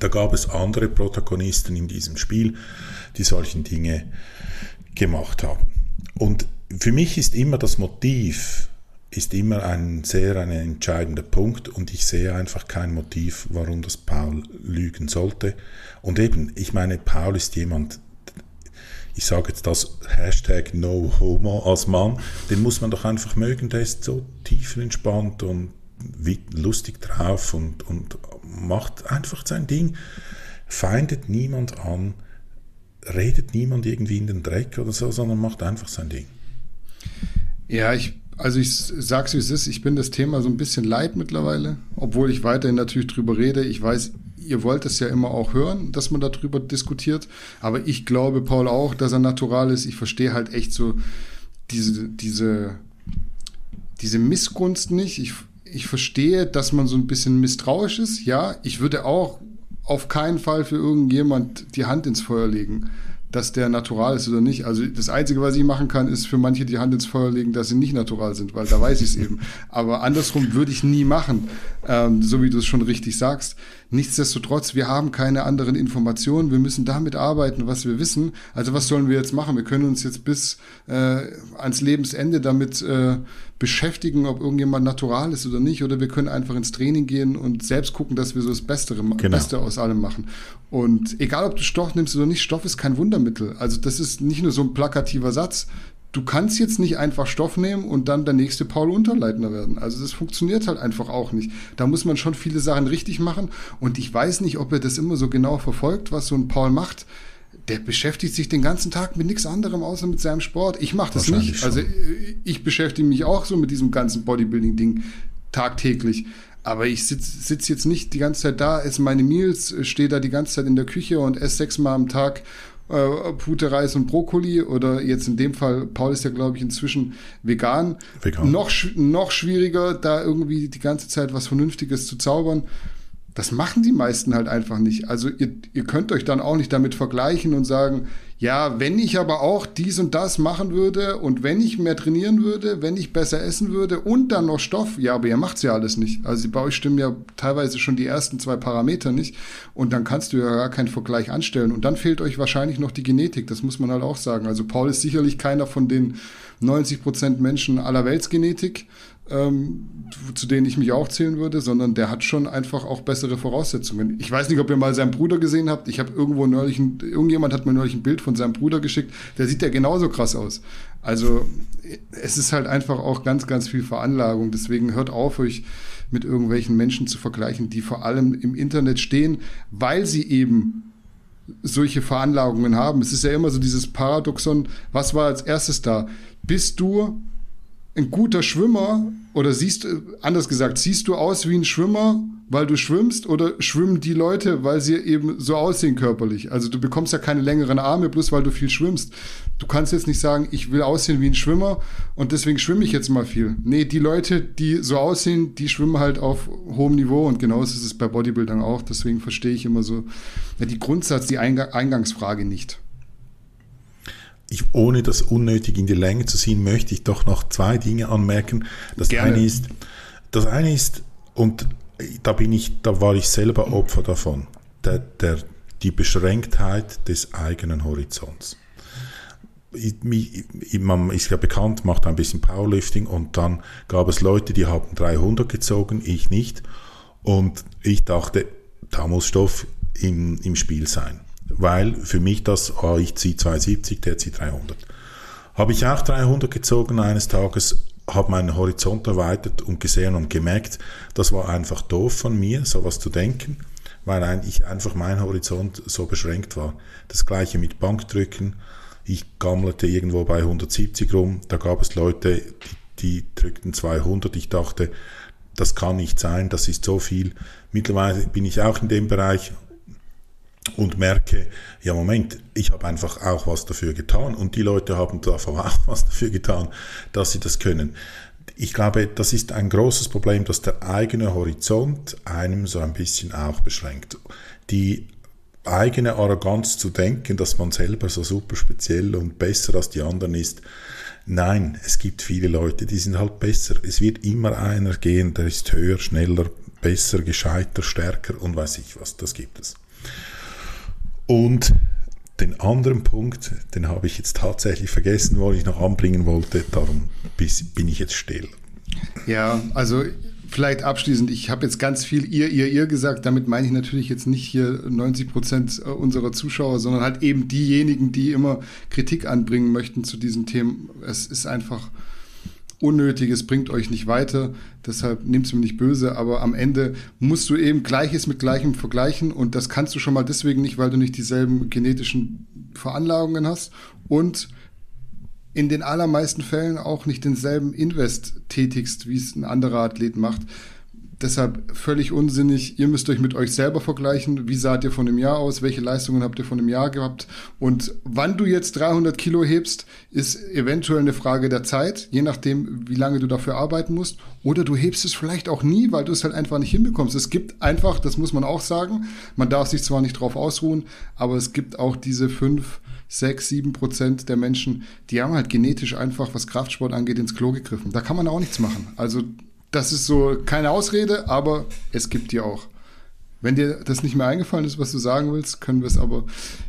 da gab es andere Protagonisten in diesem Spiel, die solchen Dinge gemacht haben. Und für mich ist immer das Motiv, ist immer ein sehr ein entscheidender Punkt und ich sehe einfach kein Motiv, warum das Paul lügen sollte. Und eben, ich meine, Paul ist jemand, ich sage jetzt das Hashtag No Homo als Mann, den muss man doch einfach mögen, der ist so tiefenentspannt und lustig drauf und, und macht einfach sein Ding, feindet niemand an, redet niemand irgendwie in den Dreck oder so, sondern macht einfach sein Ding. Ja, ich, also ich sag's wie es ist, ich bin das Thema so ein bisschen leid mittlerweile, obwohl ich weiterhin natürlich drüber rede. Ich weiß, ihr wollt es ja immer auch hören, dass man darüber diskutiert, aber ich glaube, Paul auch, dass er natural ist. Ich verstehe halt echt so diese, diese, diese Missgunst nicht. Ich, ich verstehe, dass man so ein bisschen misstrauisch ist. Ja, ich würde auch auf keinen Fall für irgendjemand die Hand ins Feuer legen dass der natural ist oder nicht. Also das Einzige, was ich machen kann, ist für manche die Hand ins Feuer legen, dass sie nicht natural sind, weil da weiß ich es eben. Aber andersrum würde ich nie machen, ähm, so wie du es schon richtig sagst. Nichtsdestotrotz, wir haben keine anderen Informationen. Wir müssen damit arbeiten, was wir wissen. Also was sollen wir jetzt machen? Wir können uns jetzt bis äh, ans Lebensende damit äh, beschäftigen, ob irgendjemand natural ist oder nicht. Oder wir können einfach ins Training gehen und selbst gucken, dass wir so das Beste, genau. Beste aus allem machen. Und egal, ob du Stoff nimmst oder nicht, Stoff ist kein Wundermittel. Also das ist nicht nur so ein plakativer Satz. Du kannst jetzt nicht einfach Stoff nehmen und dann der nächste Paul Unterleitner werden. Also das funktioniert halt einfach auch nicht. Da muss man schon viele Sachen richtig machen. Und ich weiß nicht, ob er das immer so genau verfolgt, was so ein Paul macht. Der beschäftigt sich den ganzen Tag mit nichts anderem außer mit seinem Sport. Ich mache das nicht. Schon. Also ich beschäftige mich auch so mit diesem ganzen Bodybuilding-Ding tagtäglich. Aber ich sitze sitz jetzt nicht die ganze Zeit da, esse meine Meals, stehe da die ganze Zeit in der Küche und esse sechsmal am Tag äh, Pute Reis und Brokkoli. Oder jetzt in dem Fall, Paul ist ja, glaube ich, inzwischen vegan. vegan. Noch, noch schwieriger, da irgendwie die ganze Zeit was Vernünftiges zu zaubern. Das machen die meisten halt einfach nicht. Also ihr, ihr könnt euch dann auch nicht damit vergleichen und sagen, ja, wenn ich aber auch dies und das machen würde und wenn ich mehr trainieren würde, wenn ich besser essen würde und dann noch Stoff, ja, aber ihr macht's ja alles nicht. Also bei euch stimmen ja teilweise schon die ersten zwei Parameter nicht und dann kannst du ja gar keinen Vergleich anstellen und dann fehlt euch wahrscheinlich noch die Genetik, das muss man halt auch sagen. Also Paul ist sicherlich keiner von den 90 Prozent Menschen aller Weltsgenetik, ähm, zu denen ich mich auch zählen würde, sondern der hat schon einfach auch bessere Voraussetzungen. Ich weiß nicht, ob ihr mal seinen Bruder gesehen habt. Ich habe irgendwo neulich, ein, irgendjemand hat mir neulich ein Bild von seinem Bruder geschickt. Der sieht ja genauso krass aus. Also es ist halt einfach auch ganz, ganz viel Veranlagung. Deswegen hört auf, euch mit irgendwelchen Menschen zu vergleichen, die vor allem im Internet stehen, weil sie eben solche Veranlagungen haben. Es ist ja immer so dieses Paradoxon, was war als erstes da? Bist du ein guter Schwimmer oder siehst du, anders gesagt, siehst du aus wie ein Schwimmer, weil du schwimmst oder schwimmen die Leute, weil sie eben so aussehen körperlich? Also du bekommst ja keine längeren Arme, bloß weil du viel schwimmst. Du kannst jetzt nicht sagen, ich will aussehen wie ein Schwimmer und deswegen schwimme ich jetzt mal viel. Nee, die Leute, die so aussehen, die schwimmen halt auf hohem Niveau und genauso ist es bei Bodybuildern auch. Deswegen verstehe ich immer so ja, die Grundsatz, die Eingangsfrage nicht ich, ohne das unnötig in die Länge zu ziehen, möchte ich doch noch zwei Dinge anmerken. Das Gerne. eine ist, das eine ist, und da bin ich, da war ich selber Opfer davon, der, der, die Beschränktheit des eigenen Horizonts. Man ist ja bekannt, macht ein bisschen Powerlifting und dann gab es Leute, die haben 300 gezogen, ich nicht. Und ich dachte, da muss Stoff im, im Spiel sein. Weil für mich das, oh, ich ziehe 270, der zieht 300. Habe ich auch 300 gezogen eines Tages, habe meinen Horizont erweitert und gesehen und gemerkt, das war einfach doof von mir, sowas zu denken, weil eigentlich einfach mein Horizont so beschränkt war. Das gleiche mit Bankdrücken. Ich gammelte irgendwo bei 170 rum, da gab es Leute, die, die drückten 200. Ich dachte, das kann nicht sein, das ist so viel. Mittlerweile bin ich auch in dem Bereich und merke, ja Moment, ich habe einfach auch was dafür getan und die Leute haben davon auch was dafür getan, dass sie das können. Ich glaube, das ist ein großes Problem, dass der eigene Horizont einem so ein bisschen auch beschränkt. Die eigene Arroganz zu denken, dass man selber so super speziell und besser als die anderen ist. Nein, es gibt viele Leute, die sind halt besser. Es wird immer einer gehen, der ist höher, schneller, besser, gescheiter, stärker und weiß ich was. Das gibt es. Und den anderen Punkt, den habe ich jetzt tatsächlich vergessen, wo ich noch anbringen wollte. Darum bin ich jetzt still. Ja, also vielleicht abschließend, ich habe jetzt ganz viel ihr, ihr, ihr gesagt. Damit meine ich natürlich jetzt nicht hier 90 Prozent unserer Zuschauer, sondern halt eben diejenigen, die immer Kritik anbringen möchten zu diesen Themen. Es ist einfach Unnötiges bringt euch nicht weiter, deshalb nehmt es mir nicht böse, aber am Ende musst du eben Gleiches mit Gleichem vergleichen und das kannst du schon mal deswegen nicht, weil du nicht dieselben genetischen Veranlagungen hast und in den allermeisten Fällen auch nicht denselben Invest tätigst, wie es ein anderer Athlet macht. Deshalb völlig unsinnig. Ihr müsst euch mit euch selber vergleichen. Wie saht ihr von einem Jahr aus? Welche Leistungen habt ihr von einem Jahr gehabt? Und wann du jetzt 300 Kilo hebst, ist eventuell eine Frage der Zeit, je nachdem, wie lange du dafür arbeiten musst. Oder du hebst es vielleicht auch nie, weil du es halt einfach nicht hinbekommst. Es gibt einfach, das muss man auch sagen, man darf sich zwar nicht drauf ausruhen, aber es gibt auch diese fünf, sechs, sieben Prozent der Menschen, die haben halt genetisch einfach, was Kraftsport angeht, ins Klo gegriffen. Da kann man auch nichts machen. Also das ist so keine Ausrede, aber es gibt die auch. Wenn dir das nicht mehr eingefallen ist, was du sagen willst, können wir es aber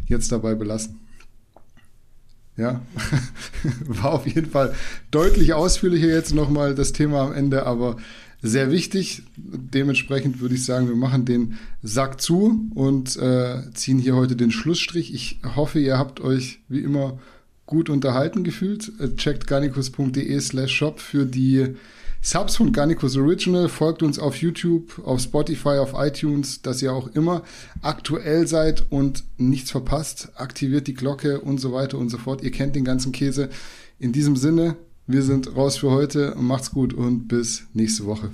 jetzt dabei belassen. Ja, war auf jeden Fall deutlich ausführlicher jetzt nochmal das Thema am Ende, aber sehr wichtig. Dementsprechend würde ich sagen, wir machen den Sack zu und äh, ziehen hier heute den Schlussstrich. Ich hoffe, ihr habt euch wie immer gut unterhalten gefühlt. Äh, checkt garnicus.de slash shop für die Subs von Garnicus Original. Folgt uns auf YouTube, auf Spotify, auf iTunes, dass ihr auch immer aktuell seid und nichts verpasst. Aktiviert die Glocke und so weiter und so fort. Ihr kennt den ganzen Käse. In diesem Sinne, wir sind raus für heute. Macht's gut und bis nächste Woche.